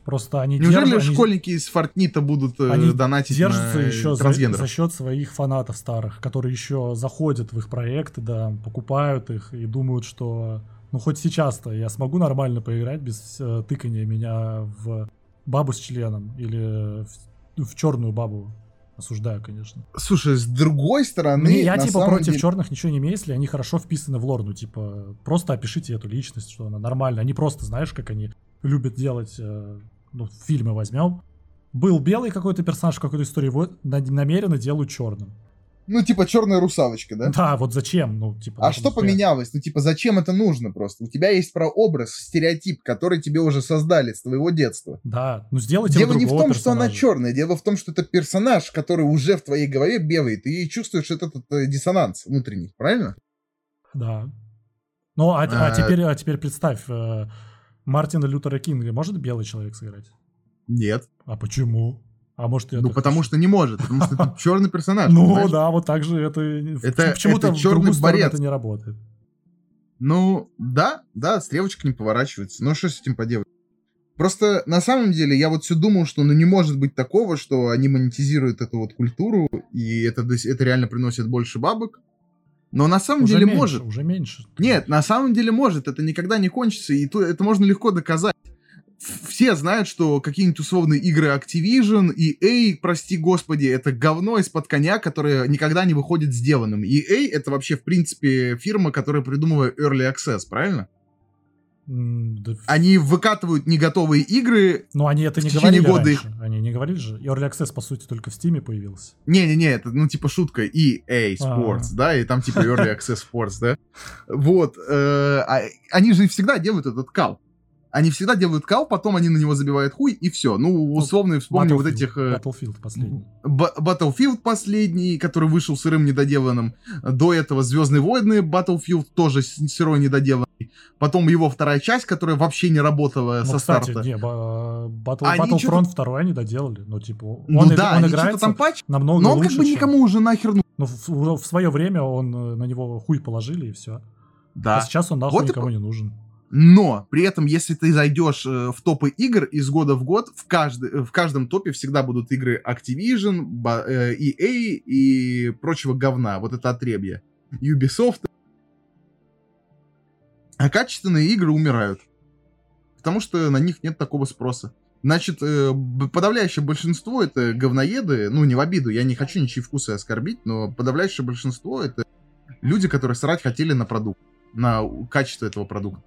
Просто они Неужели держат, школьники они, из Фортнита будут э, они донатить держатся на еще за, за счет своих фанатов старых, которые еще заходят в их проекты, да, покупают их и думают, что ну хоть сейчас-то я смогу нормально поиграть без э, тыкания меня в бабу с членом или в, в черную бабу. Осуждаю, конечно. Слушай, с другой стороны... Не, я типа против деле... черных ничего не имею, если они хорошо вписаны в лор. Ну, типа, просто опишите эту личность, что она нормальная. Они просто, знаешь, как они любят делать э, ну, фильмы возьмем, был белый какой-то персонаж в какой-то истории, его намеренно делают черным. Ну, типа черная русалочка, да? Да, вот зачем? Ну, типа. А ну, что прям- поменялось? Ну, типа, зачем это нужно просто? У тебя есть прообраз, стереотип, который тебе уже создали с твоего детства. Да, ну сделайте Дело не в том, что она персонажа. черная, дело в том, что это персонаж, который уже в твоей голове бегает, и чувствуешь этот, э, диссонанс внутренний, правильно? Да. Ну, а, а А, теперь, а теперь представь, э, Мартина Лютера Кинга может белый человек сыграть? Нет. А почему? А может, я ну, потому хочу? что не может, потому что это черный персонаж. Ну да, вот так же это... Это- Почему-то сторону борец. это не работает. Ну, да, да, стрелочка не поворачивается. Ну, что с этим поделать? Просто на самом деле я вот все думал, что ну не может быть такого, что они монетизируют эту вот культуру, и это, это реально приносит больше бабок. Но на самом Уже деле меньше, может. Уже меньше. Нет, на самом деле может. Это никогда не кончится, и то, это можно легко доказать. Все знают, что какие-нибудь условные игры Activision и EA, прости господи, это говно из-под коня, которое никогда не выходит сделанным. EA это вообще, в принципе, фирма, которая придумывает Early Access, правильно? Да Они выкатывают не готовые игры. Ну, они это в не течение говорили года их- раньше. Они не говорили же. Early Access, по сути, только в Стиме появился. Не-не-не, это, ну, типа шутка EA Sports, А. да, и там типа Early Access Sports, да. Вот. э, а они же всегда делают этот кал. Они всегда делают кал, потом они на него забивают хуй, и все. Ну, условно, вспомню вот этих... э, Battlefield последний. Battlefield последний, который вышел сырым недоделанным. До этого Звездные войны Battlefield тоже сырой недоделанный. Потом его вторая часть, которая вообще не работала Ну, со кстати, старта. не, Battle, Они Battlefront 2 они доделали. Ну, типа, он, Ну иг- да, он играется там патч, намного но он лучше, как бы чем- никому уже нахер... ну- Ну, в, в- свое время он э, на него хуй положили, и все. Да. А сейчас он нахуй Вот и никому по- не нужен. Но при этом, если ты зайдешь э, в топы игр из года в год, в, каждый, в каждом топе всегда будут игры Activision, э, EA и прочего говна. Вот это отребье. Ubisoft. А качественные игры умирают. Потому что на них нет такого спроса. Значит, э, подавляющее большинство это говноеды, ну не в обиду, я не хочу ничьи вкусы оскорбить, но подавляющее большинство это люди, которые срать хотели на продукт, на качество этого продукта.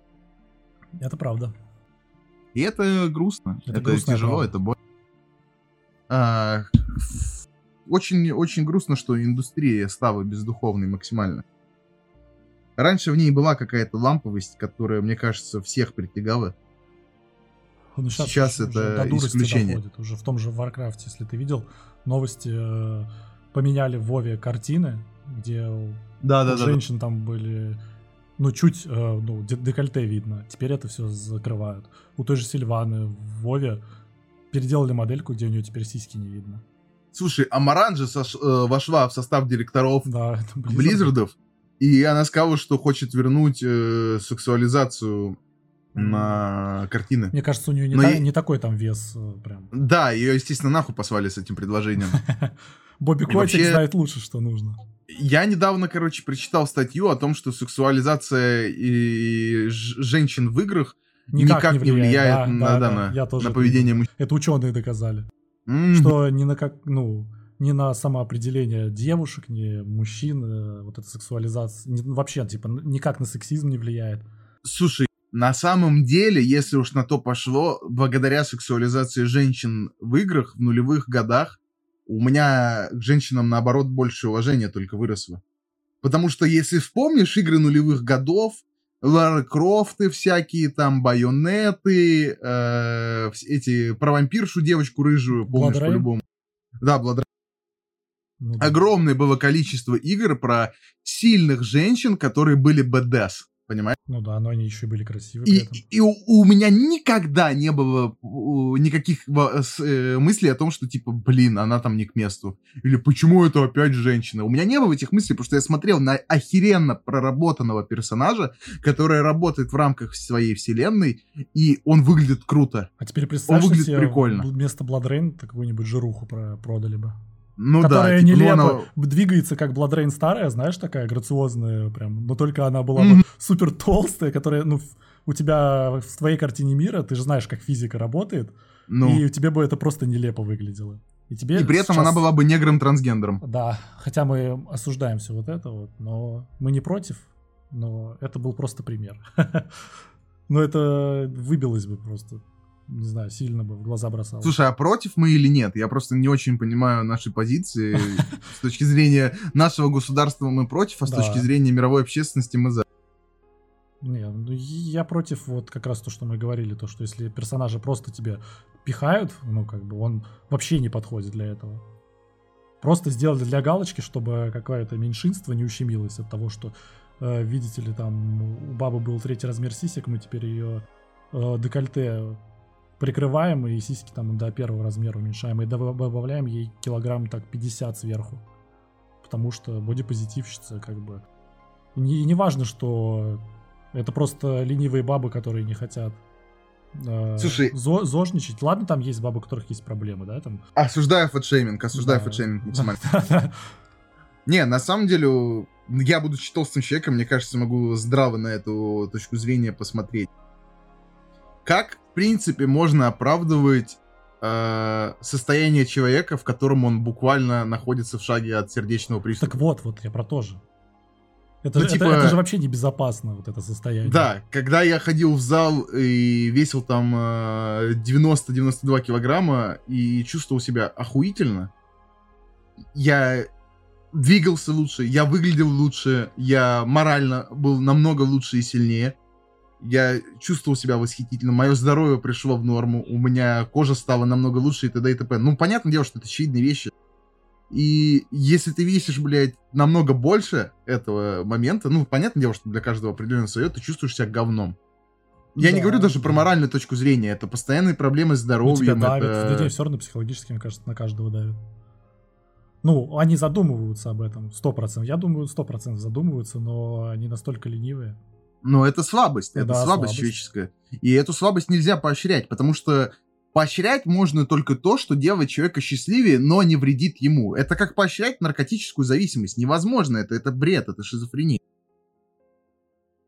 Это правда. И это грустно. Это Это, грустная тяжело, правда. это больно. А, очень, очень грустно, что индустрия стала бездуховной максимально. Раньше в ней была какая-то ламповость, которая, мне кажется, всех притягала. Ну, Сейчас уже это до исключение. доходит. Уже в том же Warcraft, если ты видел, новости э, поменяли в Вове картины, где Да, у женщин там были, ну, чуть, э, ну, де- декольте видно. Теперь это все закрывают. У той же Сильваны в Вове переделали модельку, где у нее теперь сиськи не видно. Слушай, Амаран же сош- э, вошла в состав директоров Да. Близзардов, и она сказала, что хочет вернуть э, сексуализацию на картины. Мне кажется, у нее не, та- я- не такой там вес э, прям. Да, ее, естественно, нахуй послали с этим предложением. Бобби И Котик вообще- знает лучше, что нужно. Я недавно, короче, прочитал статью о том, что сексуализация и женщин в играх никак, не влияет, Да, на, да, да, на- я тоже на поведение мужчин. Это ученые доказали. М, Что ни на как, ну, ни на самоопределение девушек, ни мужчин, э, вот эта сексуализация, ни- вообще, типа, никак на сексизм не влияет. Слушай, на самом деле, если уж на то пошло, благодаря сексуализации женщин в играх в нулевых годах, у меня к женщинам, наоборот, больше уважения только выросло. Потому что, если вспомнишь игры нулевых годов, Лара Крофты всякие, там, байонеты, э, эти, про вампиршу девочку рыжую, помнишь по-любому. Да, Rain. Ну, да. Огромное было количество игр про сильных женщин, которые были БДС, понимаешь? Ну да, но они еще и были красивы при И, этом. и у, у меня никогда не было никаких э, мыслей о том, что типа, блин, она там не к месту. Или почему это опять женщина? У меня не было этих мыслей, потому что я смотрел на охеренно проработанного персонажа, который работает в рамках своей вселенной, и он выглядит круто. А теперь представь, что выглядит прикольно. вместо Rain какую-нибудь жируху про- продали бы. Ну которая да, типа, ну нелепо она- двигается, как Rain старая, знаешь, такая грациозная прям. Но только она была Мгм. бы супер толстая, которая, ну, у тебя в твоей картине мира, ты же знаешь, как физика работает, ну, и у тебя бы это просто нелепо выглядело. И, тебе и при этом сейчас- она была бы негром-трансгендером. Да, хотя мы осуждаем все вот это вот, но мы не против, но это был просто пример. Но это выбилось бы просто. Не знаю, сильно бы в глаза бросалось. Слушай, а против мы или нет? Я просто не очень понимаю наши позиции. С точки зрения нашего государства мы против, а с точки зрения мировой общественности мы за. Не, ну я против вот как раз то, что мы говорили, то, что если персонажа просто тебе пихают, ну как бы он вообще не подходит для этого. Просто сделали для галочки, чтобы какое-то меньшинство не ущемилось от того, что, э, видите ли, там у бабы был третий размер сисек, мы теперь ее э, декольте прикрываем и сиськи там до первого размера уменьшаем и доб- добавляем ей килограмм так 50 сверху. Потому что бодипозитивщица как бы... И не, и не важно, что это просто ленивые бабы, которые не хотят э, Слушай. зо- зожничать. Ладно, там есть бабы, у которых есть проблемы, да, там. Осуждаю фэтшейминг, осуждаю Да. фэтшейминг максимально. Не, на самом деле, я, будучи толстым человеком, мне кажется, могу здраво на эту точку зрения посмотреть. Как, в принципе, можно оправдывать э, состояние человека, в котором он буквально находится в шаге от сердечного приступа? Так вот, вот я про то же. Это, Ну, же- это- типа- это же вообще небезопасно, вот это состояние. Да, когда я ходил в зал и весил там э, 90-92 килограмма и чувствовал себя охуительно, я двигался лучше, я выглядел лучше, я морально был намного лучше и сильнее. Я чувствовал себя восхитительно, мое здоровье пришло в норму, у меня кожа стала намного лучше и т.д. и т.п. Ну, понятное дело, что это очевидные вещи. И если ты весишь, блядь, намного больше этого момента, ну, понятное дело, что для каждого определенного свое, ты чувствуешь себя говном. Я не Да, говорю даже про моральную точку зрения, это постоянные проблемы с Ну, тебя здоровьем. давят. это- Людей все равно психологически, мне кажется, на каждого давят. Ну, они задумываются об этом, сто процентов. Я думаю, сто процентов задумываются, но они настолько ленивые. Но это слабость, это Да, слабость, слабость. человеческая. И эту слабость нельзя поощрять, потому что поощрять можно только то, что делает человека счастливее, но не вредит ему. Это как поощрять наркотическую зависимость. Невозможно это, это бред, это шизофрения.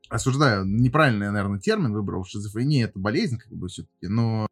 Осуждаю, неправильный, наверное, термин выбрал. Шизофрения — это болезнь, как бы, все-таки. Но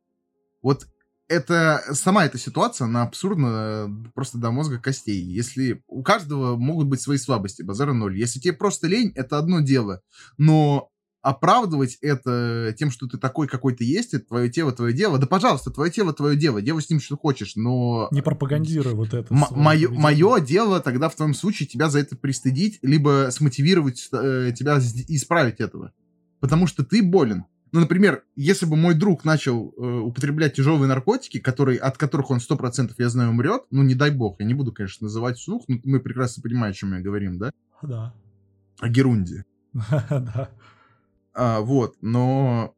вот это, сама эта ситуация, она абсурдна э, просто до мозга костей. Если у каждого могут быть свои слабости, базара ноль. Если тебе просто лень, это одно дело. Но оправдывать это тем, что ты такой, какой ты есть, это твое тело, твое дело. Да, пожалуйста, твое тело, твое дело. Делай с ним, что хочешь, но... Не пропагандируй вот это. М- Мое, дело тогда в твоем случае тебя за это пристыдить, либо смотивировать э, тебя исправить этого. Потому что ты болен. Ну, например, если бы мой друг начал э, употреблять тяжелые наркотики, которые, от которых он 100% я знаю умрет, ну, не дай бог, я не буду, конечно, называть вслух, но мы прекрасно понимаем, о чем я говорим, да? Да. О Герунде. Да. А, вот, но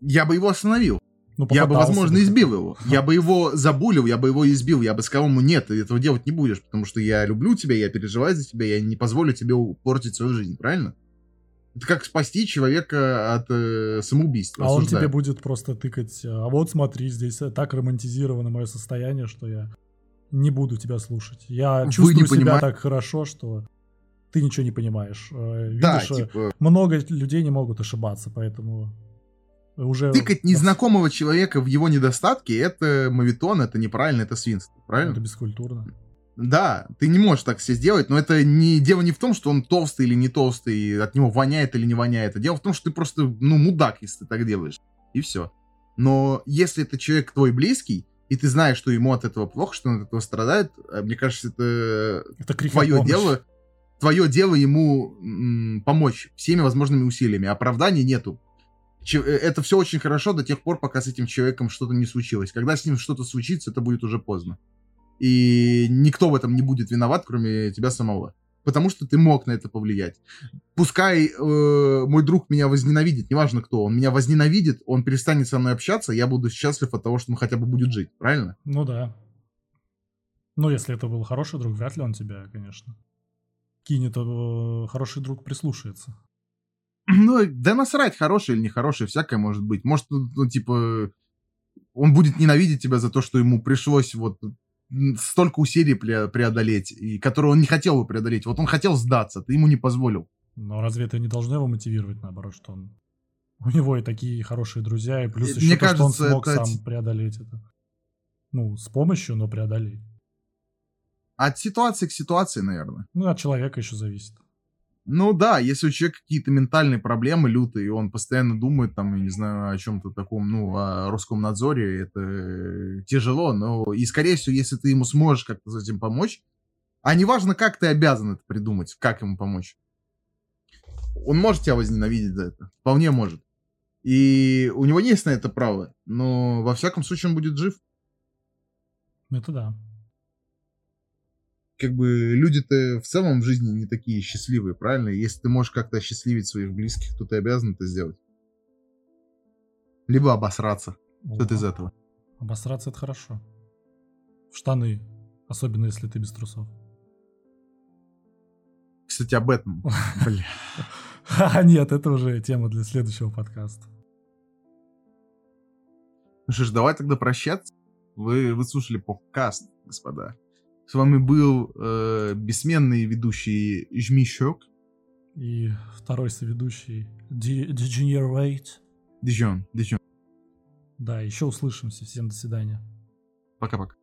я бы его остановил. Ну, Я бы, возможно, избил его. Я бы его забулил, я бы его избил. Я бы сказал ему, нет, ты этого делать не будешь, потому что я люблю тебя, я переживаю за тебя, я не позволю тебе портить свою жизнь, правильно? Это как спасти человека от э, самоубийства. А он осуждаю. тебе будет просто тыкать, а вот смотри, здесь так романтизировано мое состояние, что я не буду тебя слушать. Я Вы чувствую себя понимаете- так хорошо, что ты ничего не понимаешь. Э, Да, Видишь, э, типа, много людей не могут ошибаться, поэтому уже... тыкать незнакомого человека в его недостатки, это мавитон, это неправильно, это свинство, правильно? Это бескультурно. Да, ты не можешь так все сделать, но это не дело не в том, что он толстый или не толстый, от него воняет или не воняет. А дело в том, что ты просто, ну, мудак, если ты так делаешь. И все. Но если это человек твой близкий, и ты знаешь, что ему от этого плохо, что он от этого страдает, э, мне кажется, это Это твое дело, твое дело ему м, помочь всеми возможными усилиями. Оправданий нету. Че- э, Это все очень хорошо до тех пор, пока с этим человеком что-то не случилось. Когда с ним что-то случится, это будет уже поздно. И никто в этом не будет виноват, кроме тебя самого. Потому что ты мог на это повлиять. Пускай э, мой друг меня возненавидит, неважно кто, он меня возненавидит, он перестанет со мной общаться, я буду счастлив от того, что он хотя бы будет жить, правильно? Ну да. Ну, если это был хороший друг, вряд ли он тебя, конечно, кинет. э, Хороший друг прислушается. Ну, да насрать, хороший или нехороший, всякое может быть. Может, ну, ну, типа, он будет ненавидеть тебя за то, что ему пришлось вот столько усилий пре- преодолеть, и которые он не хотел бы преодолеть. Вот он хотел сдаться, ты ему не позволил. Но разве это не должно его мотивировать, наоборот, что он... У него и такие хорошие друзья, и плюс Э, еще мне то, что он кажется, смог это- сам преодолеть это. Ну, с помощью, но преодолеть. От ситуации к ситуации, наверное. Ну, от человека еще зависит. Ну да, если у человека какие-то ментальные проблемы лютые, и он постоянно думает там, я не знаю, о чем-то таком, ну, о русском надзоре, это тяжело, но и, скорее всего, если ты ему сможешь как-то с этим помочь, а неважно, как ты обязан это придумать, как ему помочь, он может тебя возненавидеть за это, вполне может. И у него есть на это право, но во всяком случае он будет жив. Это да как бы люди-то в целом в жизни не такие счастливые, правильно? Если ты можешь как-то осчастливить своих близких, то ты обязан это сделать. Либо обосраться. Что-то из этого. Обосраться это хорошо. В штаны. Особенно если ты без трусов. Кстати, об этом. Бля. А нет, это уже тема для следующего подкаста. Ну что ж, давай тогда прощаться. Вы, вы слушали подкаст, господа. С вами был э, бессменный ведущий Жмищок. И второй соведущий Degenerate. Диджон, Диджон. Да, еще услышимся. Всем до свидания. Пока-пока.